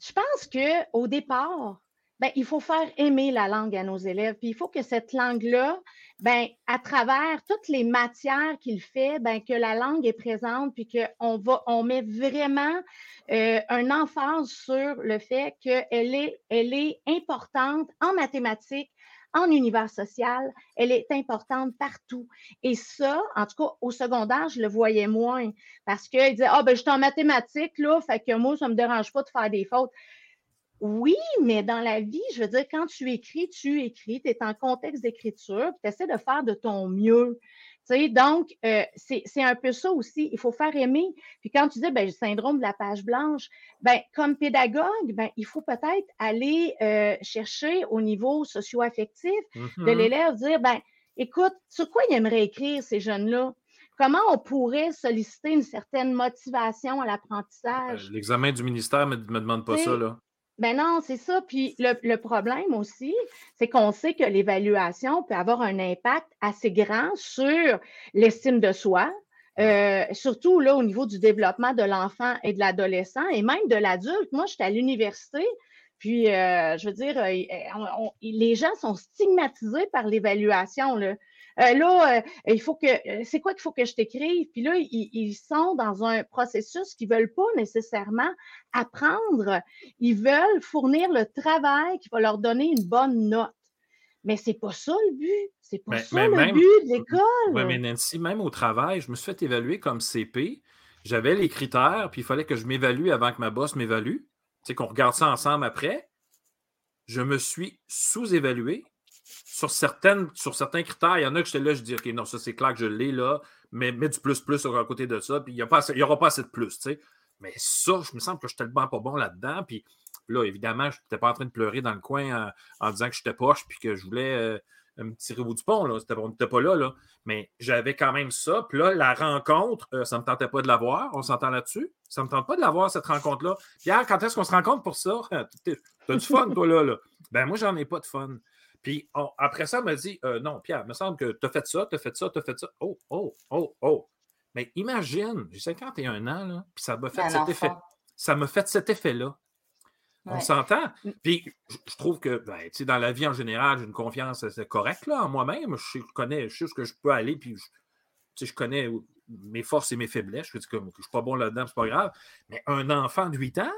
je pense qu'au départ, ben, il faut faire aimer la langue à nos élèves. Puis il faut que cette langue-là, ben, à travers toutes les matières qu'il fait, ben, que la langue est présente, puis qu'on va, on met vraiment euh, un emphase sur le fait qu'elle est, elle est importante en mathématiques, en univers social, elle est importante partout. Et ça, en tout cas, au secondaire, je le voyais moins parce qu'il disait Ah, ben, je suis en mathématiques, là, fait que moi, ça ne me dérange pas de faire des fautes. Oui, mais dans la vie, je veux dire, quand tu écris, tu écris, tu es en contexte d'écriture, tu essaies de faire de ton mieux. Donc, euh, c'est un peu ça aussi. Il faut faire aimer. Puis quand tu dis ben, le syndrome de la page blanche, ben, comme pédagogue, ben, il faut peut-être aller euh, chercher au niveau socio-affectif de mm-hmm. l'élève, dire ben, écoute, sur quoi il aimerait écrire ces jeunes-là? Comment on pourrait solliciter une certaine motivation à l'apprentissage? Euh, l'examen du ministère ne me, me demande pas ça, là. Ben non, c'est ça. Puis le, problème aussi, c'est qu'on sait que l'évaluation peut avoir un impact assez grand sur l'estime de soi, euh, surtout là au niveau du développement de l'enfant et de l'adolescent et même de l'adulte. Moi, j'étais à l'université, puis euh, je veux dire, euh, les gens sont stigmatisés par l'évaluation. Là. Euh, là, euh, il faut que, euh, c'est quoi qu'il faut que je t'écrive? Puis là, ils, sont dans un processus qu'ils ne veulent pas nécessairement apprendre. Ils veulent fournir le travail qui va leur donner une bonne note. Mais c'est pas ça le but. C'est pas ça le but de l'école. Oui, mais Nancy, même au travail, je me suis fait évaluer comme CP. J'avais les critères, puis il fallait que je m'évalue avant que ma boss m'évalue. Tu sais, qu'on regarde ça ensemble après. Je me suis sous-évalué sur, certaines, sur certains critères, il y en a que j'étais là, je dis, OK, non, ça c'est clair que je l'ai là, mais mets du plus-plus sur un côté de ça, puis il n'y aura pas assez de plus, tu sais. Mais ça, je me sens que je suis tellement pas bon là-dedans, puis là, évidemment, je n'étais pas en train de pleurer dans le coin en, disant que j'étais poche, puis que je voulais euh, me tirer au bout du pont, là. on n'était pas là, là. Mais j'avais quand même ça, puis là, la rencontre, euh, ça ne me tentait pas de l'avoir, on s'entend là-dessus? Ça ne me tente pas de l'avoir, cette rencontre-là. Pierre, quand est-ce qu'on se rencontre pour ça? T'as du fun, toi, là, là? Ben, moi, j'en ai pas de fun. Puis après ça, elle m'a dit euh, Non, Pierre, il me semble que tu as fait ça, tu as fait ça, tu as fait ça. Oh, oh, oh, oh. Mais imagine, j'ai 51 ans, là, puis ça m'a fait cet effet. Ça m'a fait cet effet-là. On s'entend? Puis je trouve que ben, dans la vie en général, j'ai une confiance correcte là, en moi-même. Je, connais, je sais ce que je peux aller, puis je, je connais mes forces et mes faiblesses. Je, dis que je ne suis pas bon là-dedans, c'est pas grave. Mais un enfant de 8 ans,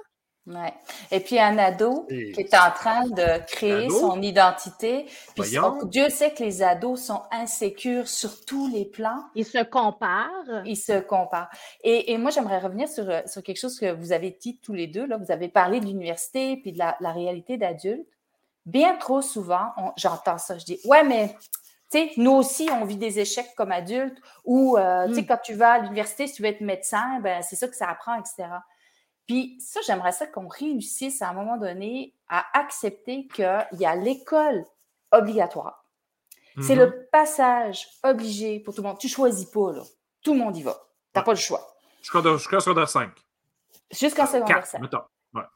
Ouais. Et puis un ado qui est en train de créer son identité. Puis Dieu sait que les ados sont insécures sur tous les plans. Ils se comparent. Ils se comparent. Et, et moi, j'aimerais revenir sur, sur quelque chose que vous avez dit tous les deux. Là. Vous avez parlé de l'université puis de la, la réalité d'adulte. Bien trop souvent, j'entends ça. Je dis, ouais, mais tu sais, nous aussi, on vit des échecs comme adultes ou, euh, tu sais, hmm. quand tu vas à l'université, si tu veux être médecin, ben, c'est ça que ça apprend, etc. Puis ça, j'aimerais ça qu'on réussisse à un moment donné à accepter qu'il y a l'école obligatoire. C'est le mm-hmm. passage obligé pour tout le monde. Tu choisis pas, là. Tout le monde y va. Tu n'as pas le choix. Jusqu'en secondaire 5. Jusqu'en secondaire 5.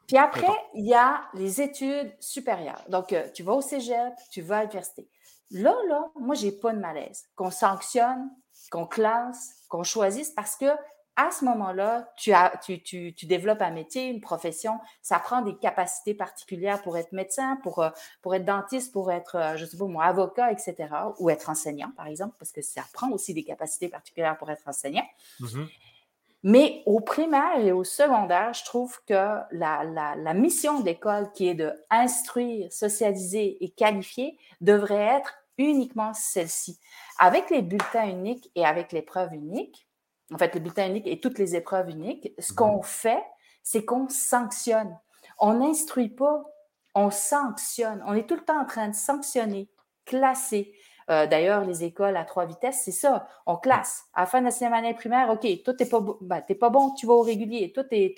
Puis après, il y a les études supérieures. Donc, euh, tu vas au cégep, tu vas à l'université. Là, là, moi, j'ai pas de malaise. Qu'on sanctionne, qu'on classe, qu'on choisisse parce que à ce moment-là, tu, tu, tu, développes un métier, une profession. Ça prend des capacités particulières pour être médecin, pour, euh, pour être dentiste, pour être, euh, je sais pas moi, avocat, etc. Ou être enseignant, par exemple, parce que ça prend aussi des capacités particulières pour être enseignant. Mm-hmm. Mais au primaire et au secondaire, je trouve que la, la, la mission de l'école, qui est de instruire, socialiser et qualifier, devrait être uniquement celle-ci. Avec les bulletins uniques et avec l'épreuve unique, en fait, le bulletin unique et toutes les épreuves uniques, ce mhm. qu'on fait, c'est qu'on sanctionne. On n'instruit pas, on sanctionne. On est tout le temps en train de sanctionner, classer. Euh, d'ailleurs, les écoles à trois vitesses, c'est ça. On classe. À la fin de la sixième année primaire, OK, toi, t'es pas, ben, pas bon, tu vas au régulier. Toi, t'es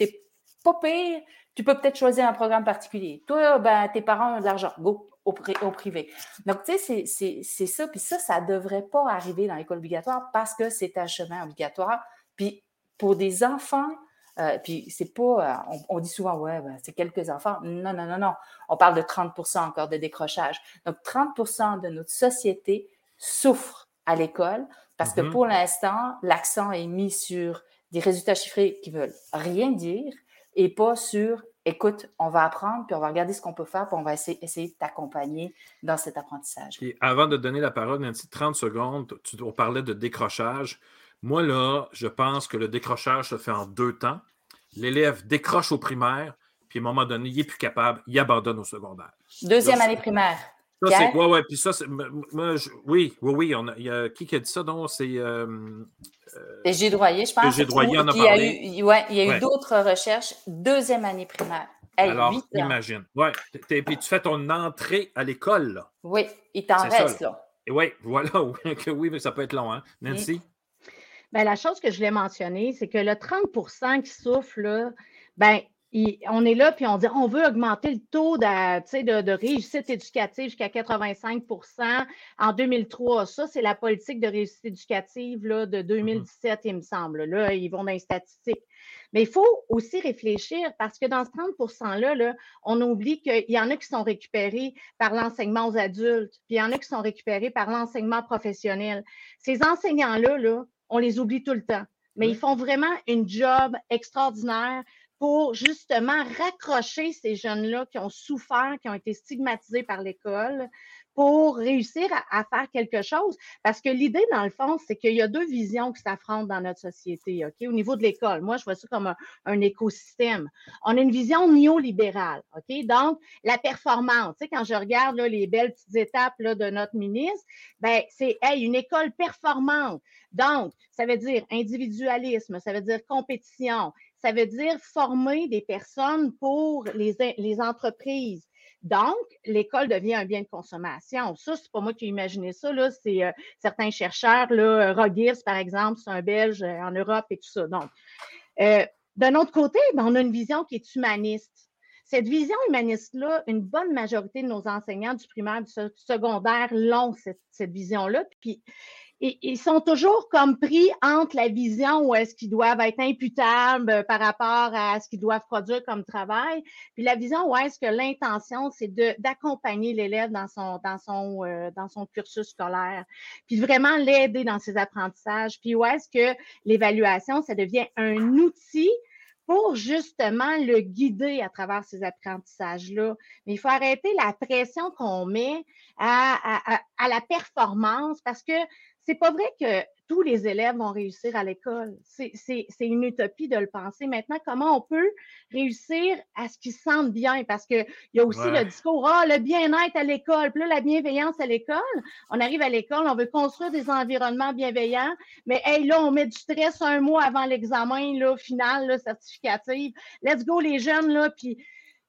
pas pire, tu peux peut-être choisir un programme particulier. Toi, ben, tes parents ont de l'argent. Go, au, privé. Donc, tu sais, c'est ça. Puis ça, ça ne devrait pas arriver dans l'école obligatoire parce que c'est un chemin obligatoire. Puis pour des enfants, euh, puis c'est pas, euh, on, dit souvent, ouais, ben, c'est quelques enfants. Non, non, non, non. On parle de 30 encore de décrochage. Donc, 30 de notre société souffre à l'école parce que mm-hmm. pour l'instant, l'accent est mis sur des résultats chiffrés qui veulent rien dire et pas sur écoute, on va apprendre, puis on va regarder ce qu'on peut faire, puis on va essayer, essayer de t'accompagner dans cet apprentissage. Et avant de donner la parole, Nancy, 30 secondes, tu, on parlait de décrochage. Moi, là, je pense que le décrochage se fait en deux temps. L'élève décroche au primaire, puis à un moment donné, il n'est plus capable, il abandonne au secondaire. Deuxième année primaire. Ça, c'est quoi, ouais, puis ça, c'est. oui, oui, oui. On a, il y a, qui qui a dit ça, donc? C'est. Euh, euh, Droyer, je pense. Droyer en a parlé. Il y a eu, ouais, il y a eu d'autres recherches. Deuxième année primaire. Alors, imagine. Ouais. Puis tu fais ton entrée à l'école, là. Oui, il t'en reste, là. Et oui, voilà. oui, mais ça peut être long, hein. Nancy? Bien, la chose que je voulais mentionner, c'est que le 30% qui souffle, là, ben, on est là, puis on dit on veut augmenter le taux de, de, réussite éducative jusqu'à 85% en 2003. Ça, c'est la politique de réussite éducative là, de 2017, mm-hmm. il me semble. Là, ils vont dans les statistiques. Mais il faut aussi réfléchir parce que dans ce 30 %-là, là, on oublie qu'il y en a qui sont récupérés par l'enseignement aux adultes, puis il y en a qui sont récupérés par l'enseignement professionnel. Ces enseignants-là, là, on les oublie tout le temps mais ils font vraiment une job extraordinaire pour justement raccrocher ces jeunes-là qui ont souffert, qui ont été stigmatisés par l'école, pour réussir à, faire quelque chose. Parce que l'idée, dans le fond, c'est qu'il y a deux visions qui s'affrontent dans notre société, OK? Au niveau de l'école. Moi, je vois ça comme un, écosystème. On a une vision néolibérale, OK? Donc, la performance. Tu sais, quand je regarde les belles petites étapes là, de notre ministre, ben, c'est, hey, une école performante. Donc, ça veut dire individualisme, ça veut dire compétition, ça veut dire former des personnes pour les, entreprises. Donc, l'école devient un bien de consommation. Ça, c'est pas moi qui ai imaginé ça. Là. C'est euh, certains chercheurs, là, Rogirs, par exemple, c'est un Belge euh, en Europe et tout ça. Donc, euh, d'un autre côté, ben, on a une vision qui est humaniste. Cette vision humaniste-là, une bonne majorité de nos enseignants du primaire, du secondaire l'ont, cette, cette vision-là. Puis, ils sont toujours comme pris entre la vision où est-ce qu'ils doivent être imputables euh, par rapport à ce qu'ils doivent produire comme travail, puis la vision où est-ce que l'intention, c'est d'accompagner l'élève dans son, dans, son, euh, dans son cursus scolaire, puis vraiment l'aider dans ses apprentissages, puis où est-ce que l'évaluation, ça devient un outil pour justement le guider à travers ces apprentissages-là. Mais il faut arrêter la pression qu'on met à, à, à, la performance parce que c'est pas vrai que tous les élèves vont réussir à l'école. C'est une utopie de le penser. Maintenant, comment on peut réussir à ce qu'ils se sentent bien? Parce qu'il y a aussi le discours, ah, le bien-être à l'école, puis là, la bienveillance à l'école. On arrive à l'école, on veut construire des environnements bienveillants, mais hey, là, on met du stress un mois avant l'examen là, final, là, certificatif. Let's go, les jeunes, là, puis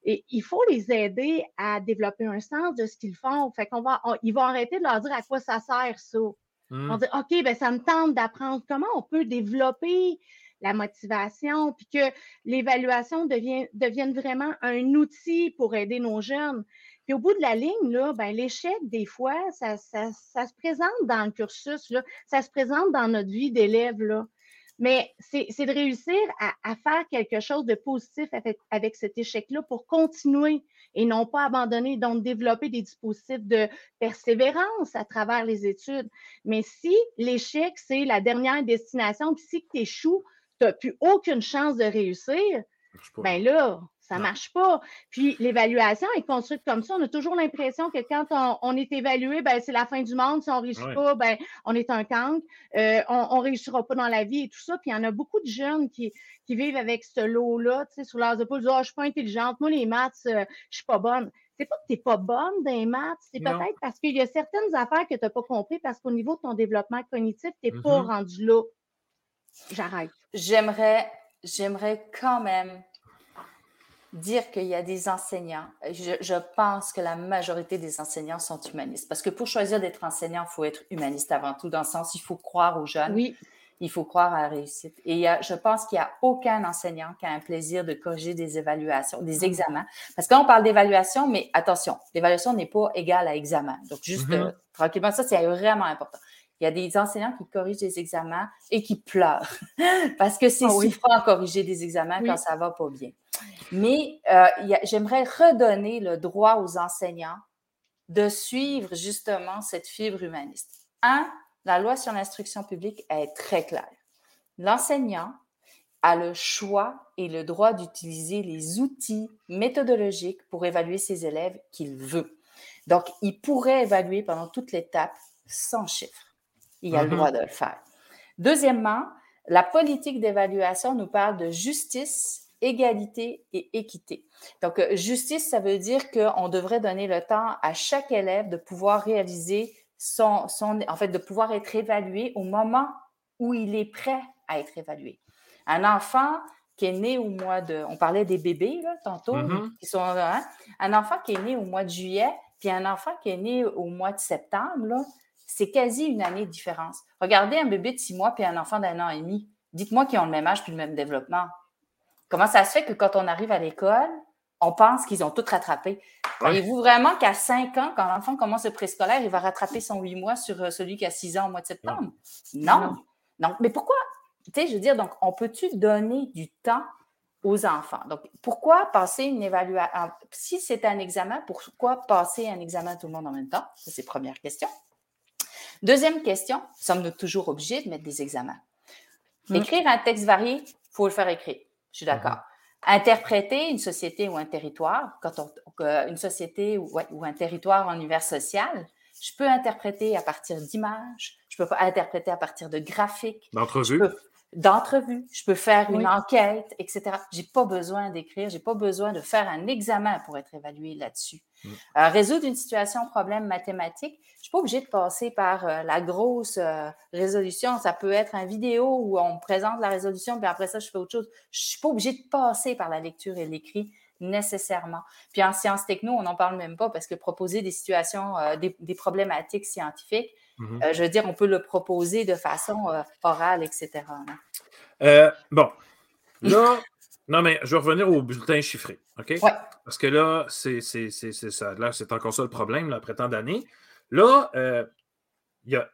et il faut les aider à développer un sens de ce qu'ils font. Fait qu'on va, ils vont arrêter de leur dire à quoi ça sert, ça. On mmh. dit, OK, ben, ça me tente d'apprendre comment on peut développer la motivation, puis que l'évaluation devienne vraiment un outil pour aider nos jeunes. Puis au bout de la ligne, là, ben, l'échec, des fois, ça, se présente dans le cursus, là, ça se présente dans notre vie d'élève. Mais c'est de réussir à, faire quelque chose de positif avec, cet échec-là pour continuer et non pas abandonner, donc développer des dispositifs de persévérance à travers les études. Mais si l'échec, c'est la dernière destination, puis si tu échoues, tu n'as plus aucune chance de réussir, bien là, ça ne marche pas. Puis l'évaluation est construite comme ça. On a toujours l'impression que quand on, est évalué, ben, c'est la fin du monde. Si on ne réussit pas, ben, on est un cancre. Euh, on ne réussira pas dans la vie et tout ça. Puis il y en a beaucoup de jeunes qui, qui vivent avec ce lot-là, tu sais, sur leurs épaules, disent oh, je ne suis pas intelligente, moi, les maths, euh, je ne suis pas bonne. C'est pas que tu n'es pas bonne dans les maths, c'est peut-être parce qu'il y a certaines affaires que tu n'as pas compris parce qu'au niveau de ton développement cognitif, tu n'es pas mm-hmm. rendu là. J'arrête. J'aimerais, j'aimerais quand même dire qu'il y a des enseignants, je, pense que la majorité des enseignants sont humanistes. Parce que pour choisir d'être enseignant, il faut être humaniste avant tout, dans le sens il faut croire aux jeunes. Oui. Il faut croire à la réussite. Et je pense qu'il n'y a aucun enseignant qui a un plaisir de corriger des évaluations, des examens. Parce qu'on parle d'évaluation, mais attention, l'évaluation n'est pas égale à examen. Donc, juste mm-hmm. euh, tranquillement, ça, c'est vraiment important. Il y a des enseignants qui corrigent des examens et qui pleurent parce que c'est ah souffrant corriger des examens quand ça va pas bien. Mais euh, j'aimerais redonner le droit aux enseignants de suivre justement cette fibre humaniste. Un, la loi sur l'instruction publique est très claire. L'enseignant, a le choix et le droit d'utiliser les outils méthodologiques pour évaluer ses élèves qu'il veut. Donc, il pourrait évaluer pendant toute l'étape sans chiffre. Il a le mm-hmm. droit de le faire. Deuxièmement, la politique d'évaluation nous parle de justice, égalité et équité. Donc, euh, justice, ça veut dire qu'on devrait donner le temps à chaque élève de pouvoir réaliser son, son, en fait, de pouvoir être évalué au moment où il est prêt à être évalué. Un enfant qui est né au mois de, on parlait des bébés là, tantôt, mm-hmm. qui sont, hein, un enfant qui est né au mois de juillet, puis un enfant qui est né au mois de septembre, c'est quasi une année de différence. Regardez un bébé de six mois puis un enfant d'un an et demi. Dites-moi qu'ils ont le même âge puis le même développement. Comment ça se fait que quand on arrive à l'école, on pense qu'ils ont tout rattrapé? Voyez-vous vraiment qu'à cinq ans, quand l'enfant commence le préscolaire, il va rattraper son huit mois sur euh, celui qui a six ans au mois de septembre? Non. non. mais pourquoi? Tu sais, je veux dire, donc, on peut-tu donner du temps aux enfants? Donc, pourquoi passer une évaluation? Si c'est un examen, pourquoi passer un examen à tout le monde en même temps? Ça, c'est première question. Deuxième question, sommes-nous toujours obligés de mettre des examens? Hmm. Écrire un texte varié, il faut le faire écrire. Je suis d'accord. Mhm. Interpréter une société ou un territoire, quand on, une société ou, ou, un territoire en univers social, je peux interpréter à partir d'images, je peux interpréter à partir de graphiques. D'entrevues d'entrevue, je peux faire une enquête, etc. J'ai pas besoin d'écrire, j'ai pas besoin de faire un examen pour être évalué là-dessus. Mm. Euh, résoudre une situation, problème mathématique, je suis pas obligée de passer par euh, la grosse euh, résolution. Ça peut être un vidéo où on présente la résolution, puis après ça, je fais autre chose. Je suis pas obligée de passer par la lecture et l'écrit nécessairement. Puis en sciences techno, on n'en parle même pas parce que proposer des situations, des, des problématiques scientifiques, Mhm. Euh, je veux dire, on peut le proposer de façon orale, etc. Bon. Là, non, mais je vais revenir au bulletin chiffré. OK? Parce que là, c'est ça. Là, c'est encore ça le problème, après tant d'années. Là, il n'y a,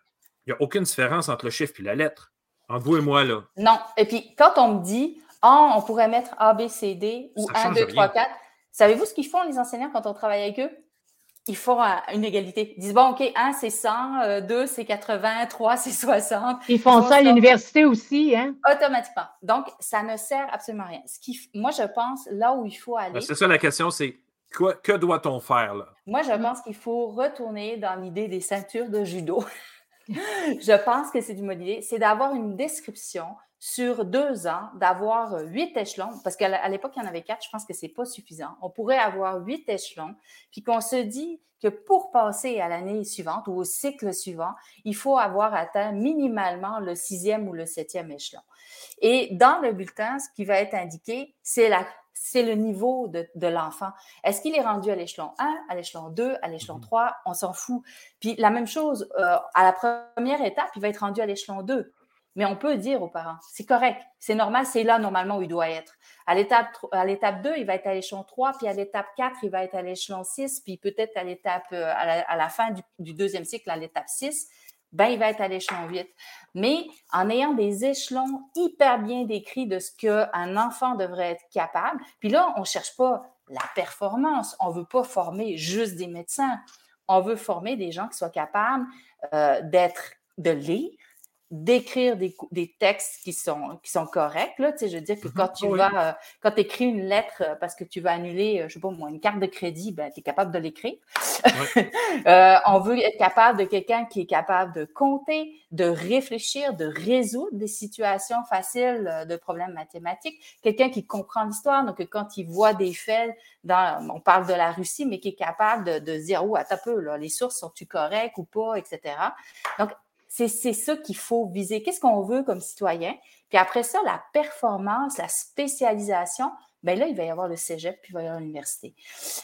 y a aucune différence entre le chiffre et la lettre. Entre vous et moi, là. Non. Et puis, quand on me dit, oh, on pourrait mettre A, B, C, D ou 1, 2, 3, 4, savez-vous ce qu'ils font, les enseignants, quand on travaille avec eux? Ils font une égalité. Ils disent, bon, OK, 1, c'est 100, 2, euh, c'est 80, 3, c'est 60. Ils font ça à l'université aussi, hein? Automatiquement. Donc, ça ne sert absolument à rien. Ce qui, moi, je pense, là où il faut aller. Ben, c'est ça la question, c'est quoi, que doit-on faire, là? Moi, je pense qu'il faut retourner dans l'idée des ceintures de judo. je pense que c'est une bonne idée. C'est d'avoir une description sur deux ans, d'avoir huit échelons, parce qu'à l'époque, il y en avait quatre, je pense que c'est pas suffisant. On pourrait avoir huit échelons, puis qu'on se dit que pour passer à l'année suivante ou au cycle suivant, il faut avoir atteint minimalement le sixième ou le septième échelon. Et dans le bulletin, ce qui va être indiqué, c'est la c'est le niveau de, de l'enfant. Est-ce qu'il est rendu à l'échelon 1, à l'échelon 2, à l'échelon 3? Mmh On s'en fout. Puis la même chose, euh, à la première étape, il va être rendu à l'échelon 2. Mais on peut dire aux parents, c'est correct, c'est normal, c'est là normalement où il doit être. À l'étape, à l'étape 2, il va être à l'échelon 3, puis à l'étape 4, il va être à l'échelon 6, puis peut-être à l'étape, euh, à, la, fin du, deuxième cycle, à l'étape 6, ben, il va être à l'échelon 8. Mais en ayant des échelons hyper bien décrits de ce qu'un enfant devrait être capable, puis là, on ne cherche pas la performance, on ne veut pas former juste des médecins, on veut former des gens qui soient capables euh, d'être, de lire, d'écrire des, des, textes qui sont, qui sont corrects. Là. Tu sais, je veux dire que quand tu vas, euh, quand tu écris une lettre euh, parce que tu vas annuler, euh, je sais pas moi, une carte de crédit, ben, tu es capable de l'écrire. on veut être capable de quelqu'un qui est capable de compter, de réfléchir, de résoudre des situations faciles de problèmes mathématiques. Quelqu'un qui comprend l'histoire, donc quand il voit des faits, dans, on parle de la Russie, mais qui est capable de, de dire, oh, attends un peu, là, les sources sont-tu correctes ou pas, etc. Donc, c'est ça qu'il faut viser. Qu'est-ce qu'on veut comme citoyen? Puis après ça, la performance, la spécialisation, bien là, il va y avoir le cégep, puis il va y avoir l'université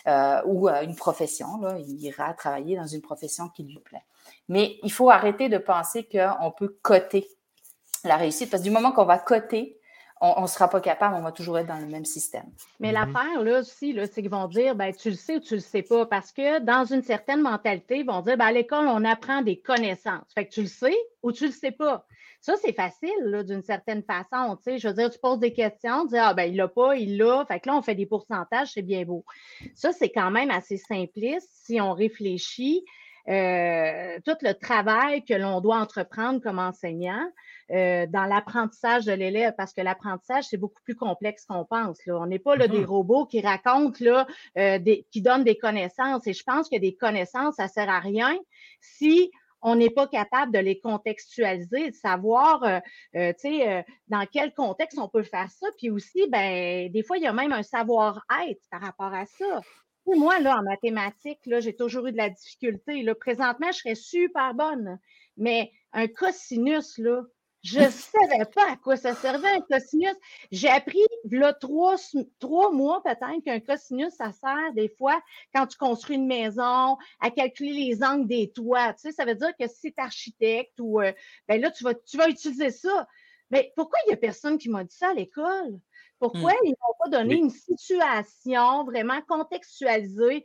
euh, ou euh, une profession. Là, il ira travailler dans une profession qui lui plaît. Mais il faut arrêter de penser qu'on peut coter la réussite, parce que du moment qu'on va coter, on ne sera pas capable, on va toujours être dans le même système. Mais mm-hmm. l'affaire, là, aussi, là, c'est qu'ils vont dire, ben, tu le sais ou tu le sais pas, parce que dans une certaine mentalité, ils vont dire, ben, à l'école, on apprend des connaissances. Fait que tu le sais ou tu le sais pas. Ça, c'est facile, d'une certaine façon. Tu sais, je veux dire, tu poses des questions, tu dis, ah, ben, il l'a pas, il l'a. Fait que là, on fait des pourcentages, c'est bien beau. Ça, c'est quand même assez simpliste si on réfléchit. Euh, tout le travail que l'on doit entreprendre comme enseignant, euh, dans l'apprentissage de l'élève, parce que l'apprentissage, c'est beaucoup plus complexe qu'on pense. Là. On n'est pas là, des mm-hmm. robots qui racontent, là, euh, des, qui donnent des connaissances. Et je pense que des connaissances, ça sert à rien si on n'est pas capable de les contextualiser, de savoir, euh, euh, tu sais, euh, dans quel contexte on peut faire ça. Puis aussi, ben, des fois, il y a même un savoir-être par rapport à ça. moi, là, en mathématiques, là, j'ai toujours eu de la difficulté. Là. Présentement, je serais super bonne. Mais un cosinus, là, je ne savais pas à quoi ça servait un cosinus. J'ai appris, là, trois, trois mois peut-être, qu'un cosinus, ça sert des fois quand tu construis une maison, à calculer les angles des toits. Tu sais, ça veut dire que si tu es architecte ou, euh, ben là, tu vas, tu vas utiliser ça. Mais pourquoi il n'y a personne qui m'a dit ça à l'école? Pourquoi hmm. ils n'ont pas donné une situation vraiment contextualisée?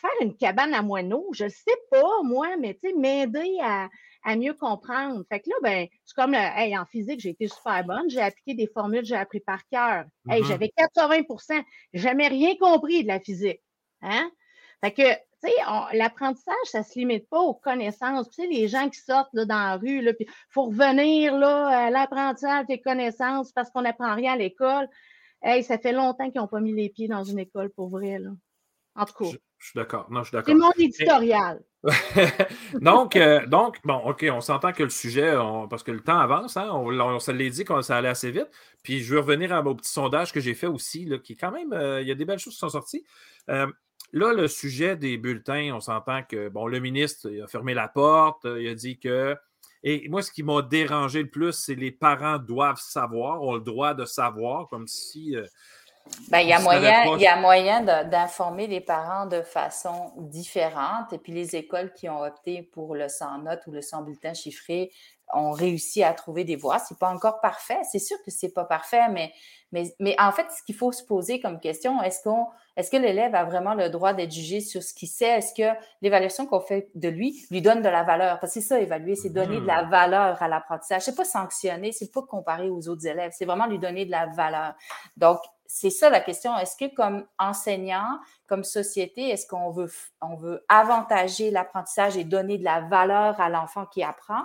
Faire une cabane à moineaux, je ne sais pas, moi, mais tu sais, m'aider à, à mieux comprendre. Fait que là, ben, c'est comme, hey, en physique, j'ai été super bonne, j'ai appliqué des formules, j'ai appris par cœur. Hey, mm-hmm. j'avais 80% jamais rien compris de la physique. Hein? Fait que, tu sais, l'apprentissage, ça se limite pas aux connaissances. Tu sais, les gens qui sortent là, dans la rue, là, puis faut revenir là, à l'apprentissage des connaissances parce qu'on n'apprend rien à l'école. Hey, ça fait longtemps qu'ils n'ont pas mis les pieds dans une école pour vrai. Là. En tout cas. Je, suis d'accord. Non, je suis d'accord. C'est mon éditorial. donc, euh, donc, bon, OK, on s'entend que le sujet, parce que le temps avance, hein, on, se l'est dit que ça allait assez vite. Puis je veux revenir à, au petit sondage que j'ai fait aussi, là, qui est quand même, euh, il y a des belles choses qui sont sorties. Euh, là, le sujet des bulletins, on s'entend que, bon, le ministre a fermé la porte, il a dit que. Et moi, ce qui m'a dérangé le plus, c'est les parents doivent savoir, ont le droit de savoir, comme si ben, il, y a moyen, il y a moyen d'informer les parents de façon différente. Et puis, les écoles qui ont opté pour le sans note ou le sans bulletin chiffré ont réussi à trouver des voies. Ce n'est pas encore parfait. C'est sûr que ce n'est pas parfait, mais, mais, mais en fait, ce qu'il faut se poser comme question, est-ce qu'on est-ce que l'élève a vraiment le droit d'être jugé sur ce qu'il sait? Est-ce que l'évaluation qu'on fait de lui lui donne de la valeur? Parce que c'est ça, évaluer, c'est donner de la hmm. valeur à l'apprentissage. C'est pas sanctionner, c'est pas comparer aux autres élèves, c'est vraiment lui donner de la valeur. Donc, c'est ça la question. Est-ce que comme enseignant, comme société, est-ce qu'on veut, on veut avantager l'apprentissage et donner de la valeur à l'enfant qui apprend?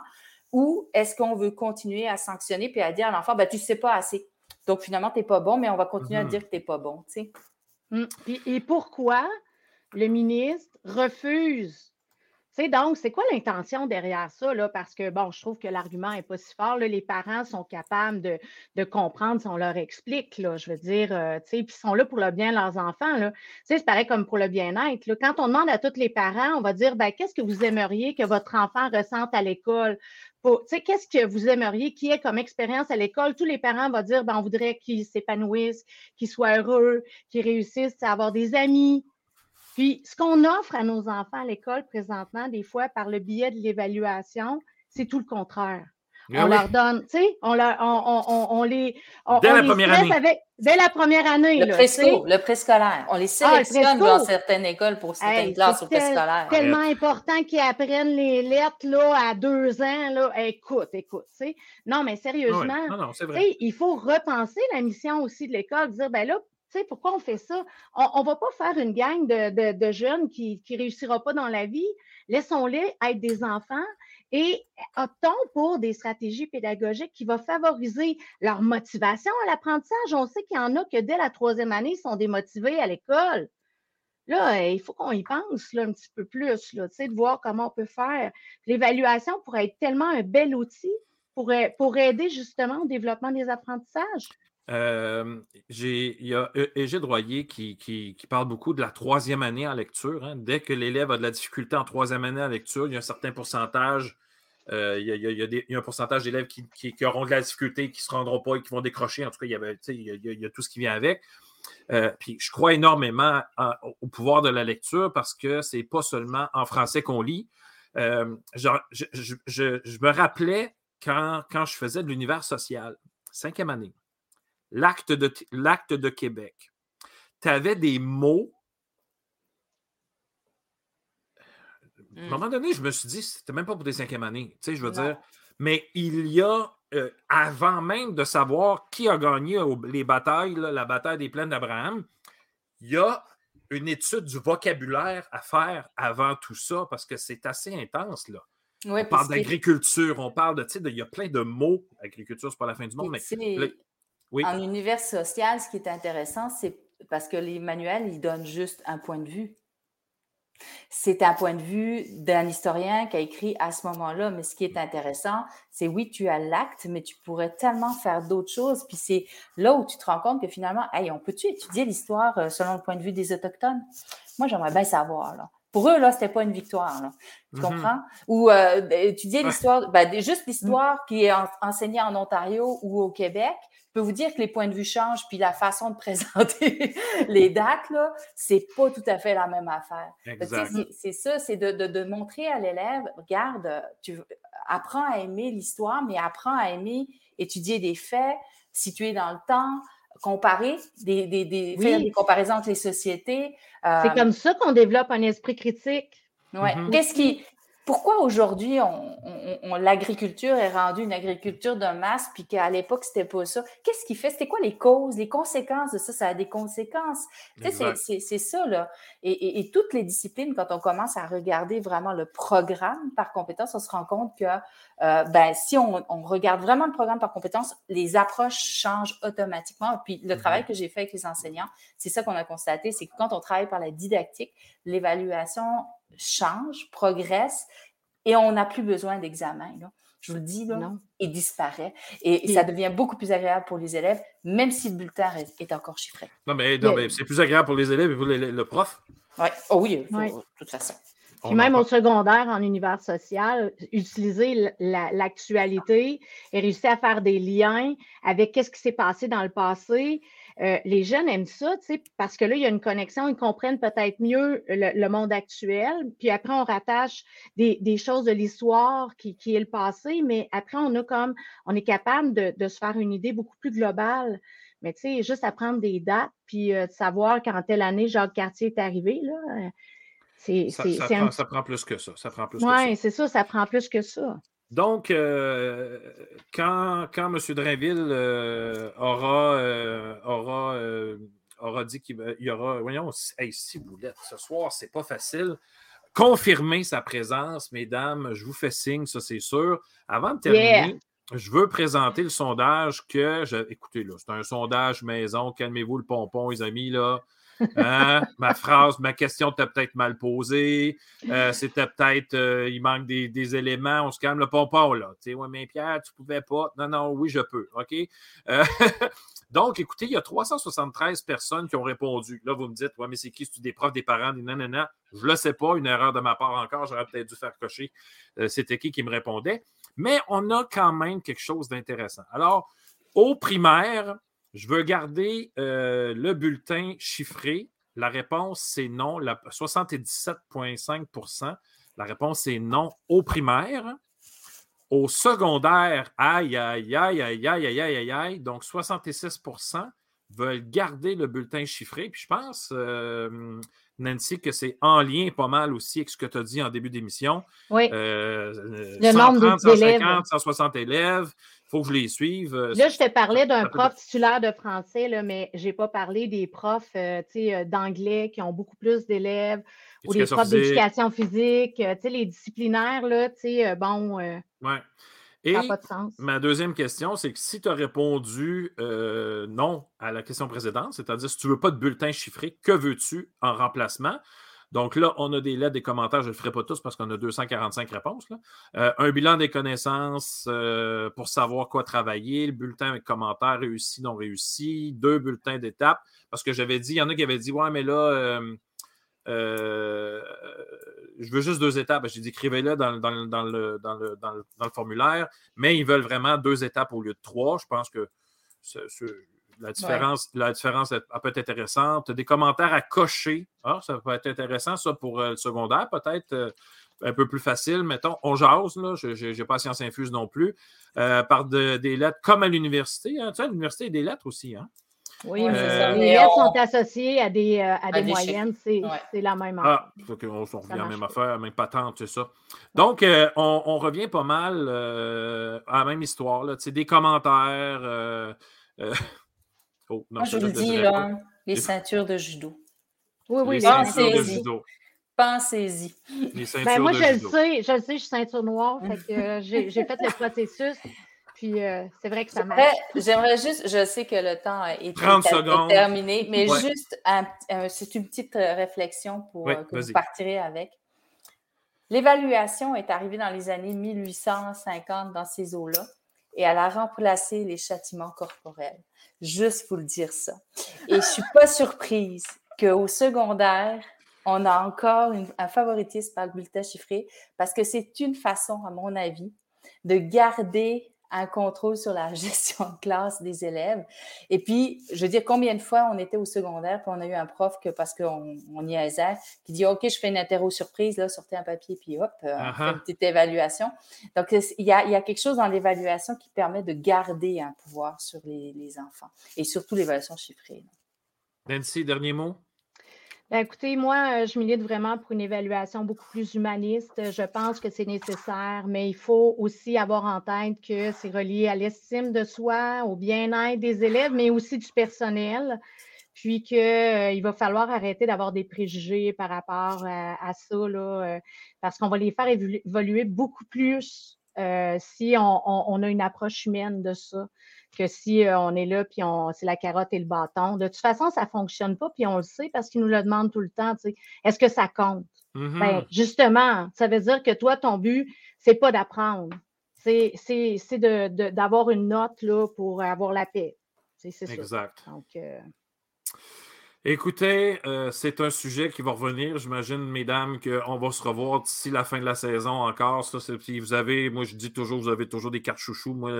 Ou est-ce qu'on veut continuer à sanctionner puis à dire à l'enfant, ben, tu ne sais pas assez. Donc finalement, tu n'es pas bon, mais on va continuer à mm-hmm. dire que tu n'es pas bon. Mm. et pourquoi le ministre refuse donc, c'est quoi l'intention derrière ça? Parce que, bon, je trouve que l'argument n'est pas si fort. Les parents sont capables de, comprendre si on leur explique. Je veux dire, euh, puis ils sont là pour le bien de leurs enfants. Là. C'est pareil comme pour le bien-être. Quand on demande à tous les parents, on va dire, ben, qu'est-ce que vous aimeriez que votre enfant ressente à l'école? Qu'est-ce que vous aimeriez qu'il ait comme expérience à l'école? Tous les parents vont dire, ben, on voudrait qu'ils s'épanouissent, qu'ils soient heureux, qu'ils réussissent à avoir des amis, puis, ce qu'on offre à nos enfants à l'école présentement, des fois, par le biais de l'évaluation, c'est tout le contraire. Ah on leur donne, tu sais, on, on, les. dès la première année. dès la première année. Le préscolaire. Le préscolaire. On les ah, sélectionne dans certaines écoles pour certaines classes au préscolaire. C'est tellement important qu'ils apprennent les lettres là, à deux ans. Là. Écoute, écoute. sais. Non, mais sérieusement, il faut repenser la mission aussi de l'école, dire, ben là, tu sais, pourquoi on fait ça? On ne va pas faire une gang de, jeunes qui ne réussira pas dans la vie. Laissons-les être des enfants et optons pour des stratégies pédagogiques qui vont favoriser leur motivation à l'apprentissage. On sait qu'il y en a que dès la troisième année, ils sont démotivés à l'école. Là, il faut qu'on y pense un petit peu plus, là, de voir comment on peut faire. L'évaluation pourrait être tellement un bel outil pour aider justement au développement des apprentissages. Euh, il y a Égide Royer qui, qui, parle beaucoup de la troisième année en lecture. Hein. Dès que l'élève a de la difficulté en troisième année en lecture, il y a un certain pourcentage, il, y a, un pourcentage d'élèves qui, auront de la difficulté, qui ne se rendront pas et qui vont décrocher. En tout cas, il y, a, tout ce qui vient avec. puis je crois énormément au pouvoir de la lecture parce que ce n'est pas seulement en français qu'on lit. je, me rappelais quand, quand je faisais de l'univers social, cinquième année l'acte de, l'acte de Québec, tu avais des mots. À un mmh. moment donné, je me suis dit, c'était même pas pour des cinquièmes années, tu sais, je veux dire. Mais il y a, euh, avant même de savoir qui a gagné les batailles, la bataille des plaines d'Abraham, il y a une étude du vocabulaire à faire avant tout ça parce que c'est assez intense, là. on parle d'agriculture, on parle de, tu sais, il y a plein de mots. Agriculture, c'est pas la fin du monde, mais. Oui. En univers social, ce qui est intéressant, c'est parce que les manuels, ils donnent juste un point de vue. C'est un point de vue d'un historien qui a écrit à ce moment-là. Mais ce qui est intéressant, c'est oui, tu as l'acte, mais tu pourrais tellement faire d'autres choses. Puis c'est là où tu te rends compte que finalement, hey, on peut-tu étudier l'histoire euh, selon le point de vue des Autochtones? Moi, j'aimerais bien savoir. Là. Pour eux, là, c'était pas une victoire. Là. Tu mm-hmm. comprends? Ou euh, étudier l'histoire, ben, juste l'histoire qui est enseignée en Ontario ou au Québec, peux vous dire que les points de vue changent, puis la façon de présenter les dates, là, c'est pas tout à fait la même affaire. C'est ça, c'est de, montrer à l'élève, regarde, tu apprends à aimer l'histoire, mais apprends à aimer étudier des faits situés dans le temps, comparer, des, des, faire des comparaisons entre les sociétés. c'est euh, comme ça qu'on développe un esprit critique. Ouais. Mm-hmm. Qu'est-ce qui, pourquoi aujourd'hui on, l'agriculture est rendue une agriculture de masse, puis qu'à l'époque, c'était pas ça? Qu'est-ce qui fait? C'était quoi les causes, les conséquences de ça? Ça a des conséquences. C'est ça, là. Et, toutes les disciplines, quand on commence à regarder vraiment le programme par compétence, on se rend compte que euh, ben, si on, regarde vraiment le programme par compétence, les approches changent automatiquement. Puis le travail que j'ai fait avec les enseignants, c'est ça qu'on a constaté, c'est que quand on travaille par la didactique, l'évaluation change, progresse et on n'a plus besoin d'examen. Je vous le dis, là, il disparaît. Et, ça devient beaucoup plus agréable pour les élèves, même si le bulletin est, encore chiffré. Non, mais, c'est plus agréable pour les élèves et pour le, prof? Ouais. Oh oui, de toute façon. Puis même au secondaire, en univers social, utiliser l'actualité et réussir à faire des liens avec qu'est-ce qui s'est passé dans le passé, euh, les jeunes aiment ça, parce que là, il y a une connexion, ils comprennent peut-être mieux le, monde actuel. Puis après, on rattache des, choses de l'histoire qui, est le passé, mais après, on a comme, on est capable de, se faire une idée beaucoup plus globale. Mais tu sais, juste apprendre des dates, puis euh, de savoir quand telle année Jacques Cartier est arrivé, là. Euh, c'est, ça, prend, ça, prend, plus que ça. Ça prend plus Oui, c'est ça, ça prend plus que ça. Donc, euh, quand, quand M. Drainville euh, aura, euh, aura, aura dit qu'il y aura. Voyons, hey, si vous l'êtes, ce soir, c'est pas facile. Confirmer sa présence, mesdames, je vous fais signe, ça c'est sûr. Avant de terminer, je veux présenter le sondage que. écoutez, là, c'est un sondage maison. Calmez-vous le pompon, les amis, là. Hein? ma phrase, ma question était peut-être mal posée. Euh, c'était peut-être, euh, il manque des, éléments. On se calme le pompon, là. Tu sais, ouais, mais Pierre, tu pouvais pas. Non, non, oui, je peux. OK? Euh, donc, écoutez, il y a 373 personnes qui ont répondu. Là, vous me dites, ouais, mais c'est qui? C'est des profs, des parents, des nanana? Je le sais pas. Une erreur de ma part encore. J'aurais peut-être dû faire cocher. c'était qui qui me répondait? Mais on a quand même quelque chose d'intéressant. Alors, au primaire, je veux garder euh, le bulletin chiffré. La réponse, c'est non. 77,5% La réponse, c'est non au primaire. Au secondaire, aïe, aïe, aïe, aïe, aïe, aïe, aïe, aïe, Donc, 66% veulent garder le bulletin chiffré. Puis je pense, euh, Nancy, que c'est en lien pas mal aussi avec ce que tu as dit en début d'émission. Oui. Euh, le 130, nombre 150, 160 élèves. Il faut que je les suive. Euh, là, je te parlais d'un prof titulaire de français, là, mais je n'ai pas parlé des profs euh, d'anglais qui ont beaucoup plus d'élèves ou des profs d'éducation physique, les disciplinaires, là, bon. Ouais. Et ma deuxième question, c'est que si tu as répondu euh, non à la question précédente, c'est-à-dire si tu ne veux pas de bulletin chiffré, que veux-tu en remplacement? Donc là, on a des lettres, des commentaires, je ne le ferai pas tous parce qu'on a 245 réponses. Euh, un bilan des connaissances euh, pour savoir quoi travailler, le bulletin avec commentaires réussi, non réussi, deux bulletins d'étape. Parce que j'avais dit, il y en a qui avaient dit Ouais, mais là, euh, je veux juste deux étapes. J'ai dit écrivez-le dans, le, formulaire, mais ils veulent vraiment deux étapes au lieu de trois. Je pense que la différence, la différence peut être intéressante. Des commentaires à cocher. Ah, ça peut être intéressant, ça, pour euh, le secondaire, peut-être. Euh, un peu plus facile, mettons, on jase, là, je n'ai pas science infuse non plus, par des lettres comme à l'université. Hein. Tu sais, à l'université, il y a des lettres aussi. Hein? Oui, euh, Les lettres sont associées à des, euh, à des, moyennes, c'est la même ah, affaire. Ah, on, revient à la même affaire, même patente, c'est ça. Donc, euh, on, revient pas mal à la même histoire. Là. Des commentaires. Oh, non, Moi, je vous le dis, là, les ceintures de judo. Oui, oui, les ceintures de judo. Pensez-y. Ben, moi, je le sais, je le sais, je suis ceinture noire, fait que euh, j'ai fait le processus. Puis euh, c'est vrai que ça marche. J'aimerais juste, je sais que le temps est, 30 secondes. terminé, mais juste, c'est une petite euh, réflexion pour que vous partirez avec. L'évaluation est arrivée dans les années 1850 dans ces eaux-là et elle a remplacé les châtiments corporels. Juste vous le dire ça. Et je suis pas surprise qu'au secondaire, on a encore un favoritisme par le bulletin chiffré parce que c'est une façon, à mon avis, de garder un contrôle sur la gestion de classe des élèves. Et puis, je veux dire, combien de fois on était au secondaire, puis on a eu un prof que, parce qu'on on y niaisait, qui dit OK, je fais une interro surprise, là, sortez un papier, puis hop, euh, fait une petite évaluation. Donc, il y a, y a quelque chose dans l'évaluation qui permet de garder un pouvoir sur les, les enfants, et surtout l'évaluation chiffrée. Nancy, dernier mot? Ben, écoutez, moi, euh, je milite vraiment pour une évaluation beaucoup plus humaniste. Je pense que c'est nécessaire, mais il faut aussi avoir en tête que c'est relié à l'estime de soi, au bien-être des élèves, mais aussi du personnel. Puis qu'il euh, va falloir arrêter d'avoir des préjugés par rapport à, ça, là, euh, parce qu'on va les faire évoluer beaucoup plus si on, a une approche humaine de ça que si euh, on est là, puis on, c'est la carotte et le bâton. De toute façon, ça ne fonctionne pas, puis on le sait parce qu'ils nous le demandent tout le temps. Est-ce que ça compte? Mm-hmm. Ben, justement, ça veut dire que toi, ton but, c'est pas d'apprendre. C'est, d'avoir une note là, pour avoir la paix. C'est, exact. Donc, euh, Écoutez, euh, c'est un sujet qui va revenir. J'imagine, mesdames, qu'on va se revoir d'ici la fin de la saison encore. Ça, vous avez, moi, je dis toujours, vous avez toujours des cartes chouchous. Moi,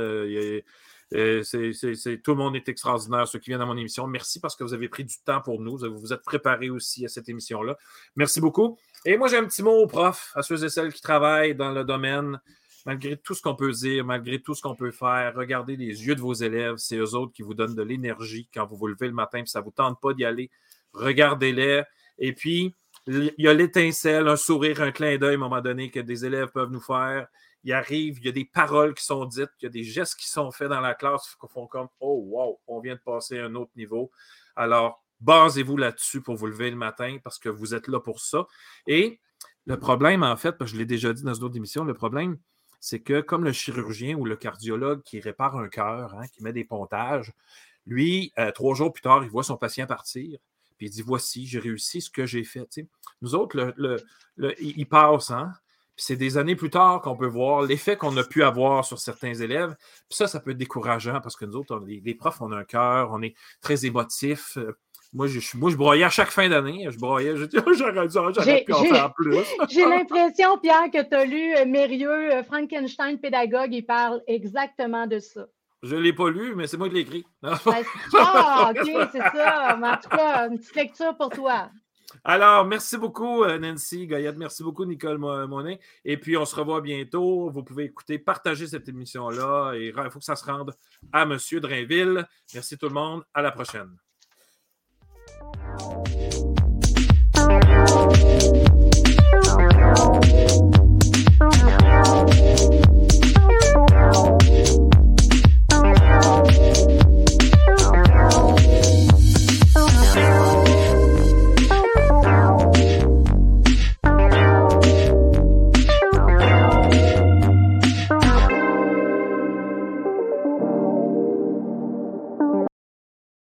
euh, c'est, tout le monde est extraordinaire, ceux qui viennent à mon émission. Merci parce que vous avez pris du temps pour nous. Vous vous êtes préparés aussi à cette émission-là. Merci beaucoup. Et moi, j'ai un petit mot aux profs, à ceux et celles qui travaillent dans le domaine. Malgré tout ce qu'on peut dire, malgré tout ce qu'on peut faire, regardez les yeux de vos élèves. C'est eux autres qui vous donnent de l'énergie quand vous vous levez le matin et ça ne vous tente pas d'y aller. Regardez-les. Et puis, il y a l'étincelle, un sourire, un clin d'œil à un moment donné que des élèves peuvent nous faire il arrive, il y a des paroles qui sont dites, il y a des gestes qui sont faits dans la classe qui font comme Oh, wow, on vient de passer à un autre niveau. Alors, basez-vous là-dessus pour vous lever le matin parce que vous êtes là pour ça. Et le problème, en fait, parce que je l'ai déjà dit dans une autre émission, le problème, c'est que comme le chirurgien ou le cardiologue qui répare un cœur, hein, qui met des pontages, lui, euh, trois jours plus tard, il voit son patient partir. Puis il dit Voici, j'ai réussi ce que j'ai fait. Nous autres, il passe, hein? C'est des années plus tard qu'on peut voir l'effet qu'on a pu avoir sur certains élèves. Puis ça, ça peut être décourageant parce que nous autres, les, profs, on a un cœur, on est très émotifs. Euh, moi je, moi, je broyais à chaque fin d'année. Je broyais, je dis, oh, j'aurais pu en faire plus. J'ai l'impression, Pierre, que tu as lu euh, Mérieux, euh, Frankenstein, pédagogue, il parle exactement de ça. Je ne l'ai pas lu, mais c'est moi qui l'ai écrit. ah, OK, c'est ça. en tout cas, une petite lecture pour toi. Alors, merci beaucoup, euh, Nancy Goyette. Merci beaucoup, Nicole Monet. Et puis, on se revoit bientôt. Vous pouvez écouter, partager cette émission-là. Et il faut que ça se rende à M. Drainville. Merci tout le monde. À la prochaine.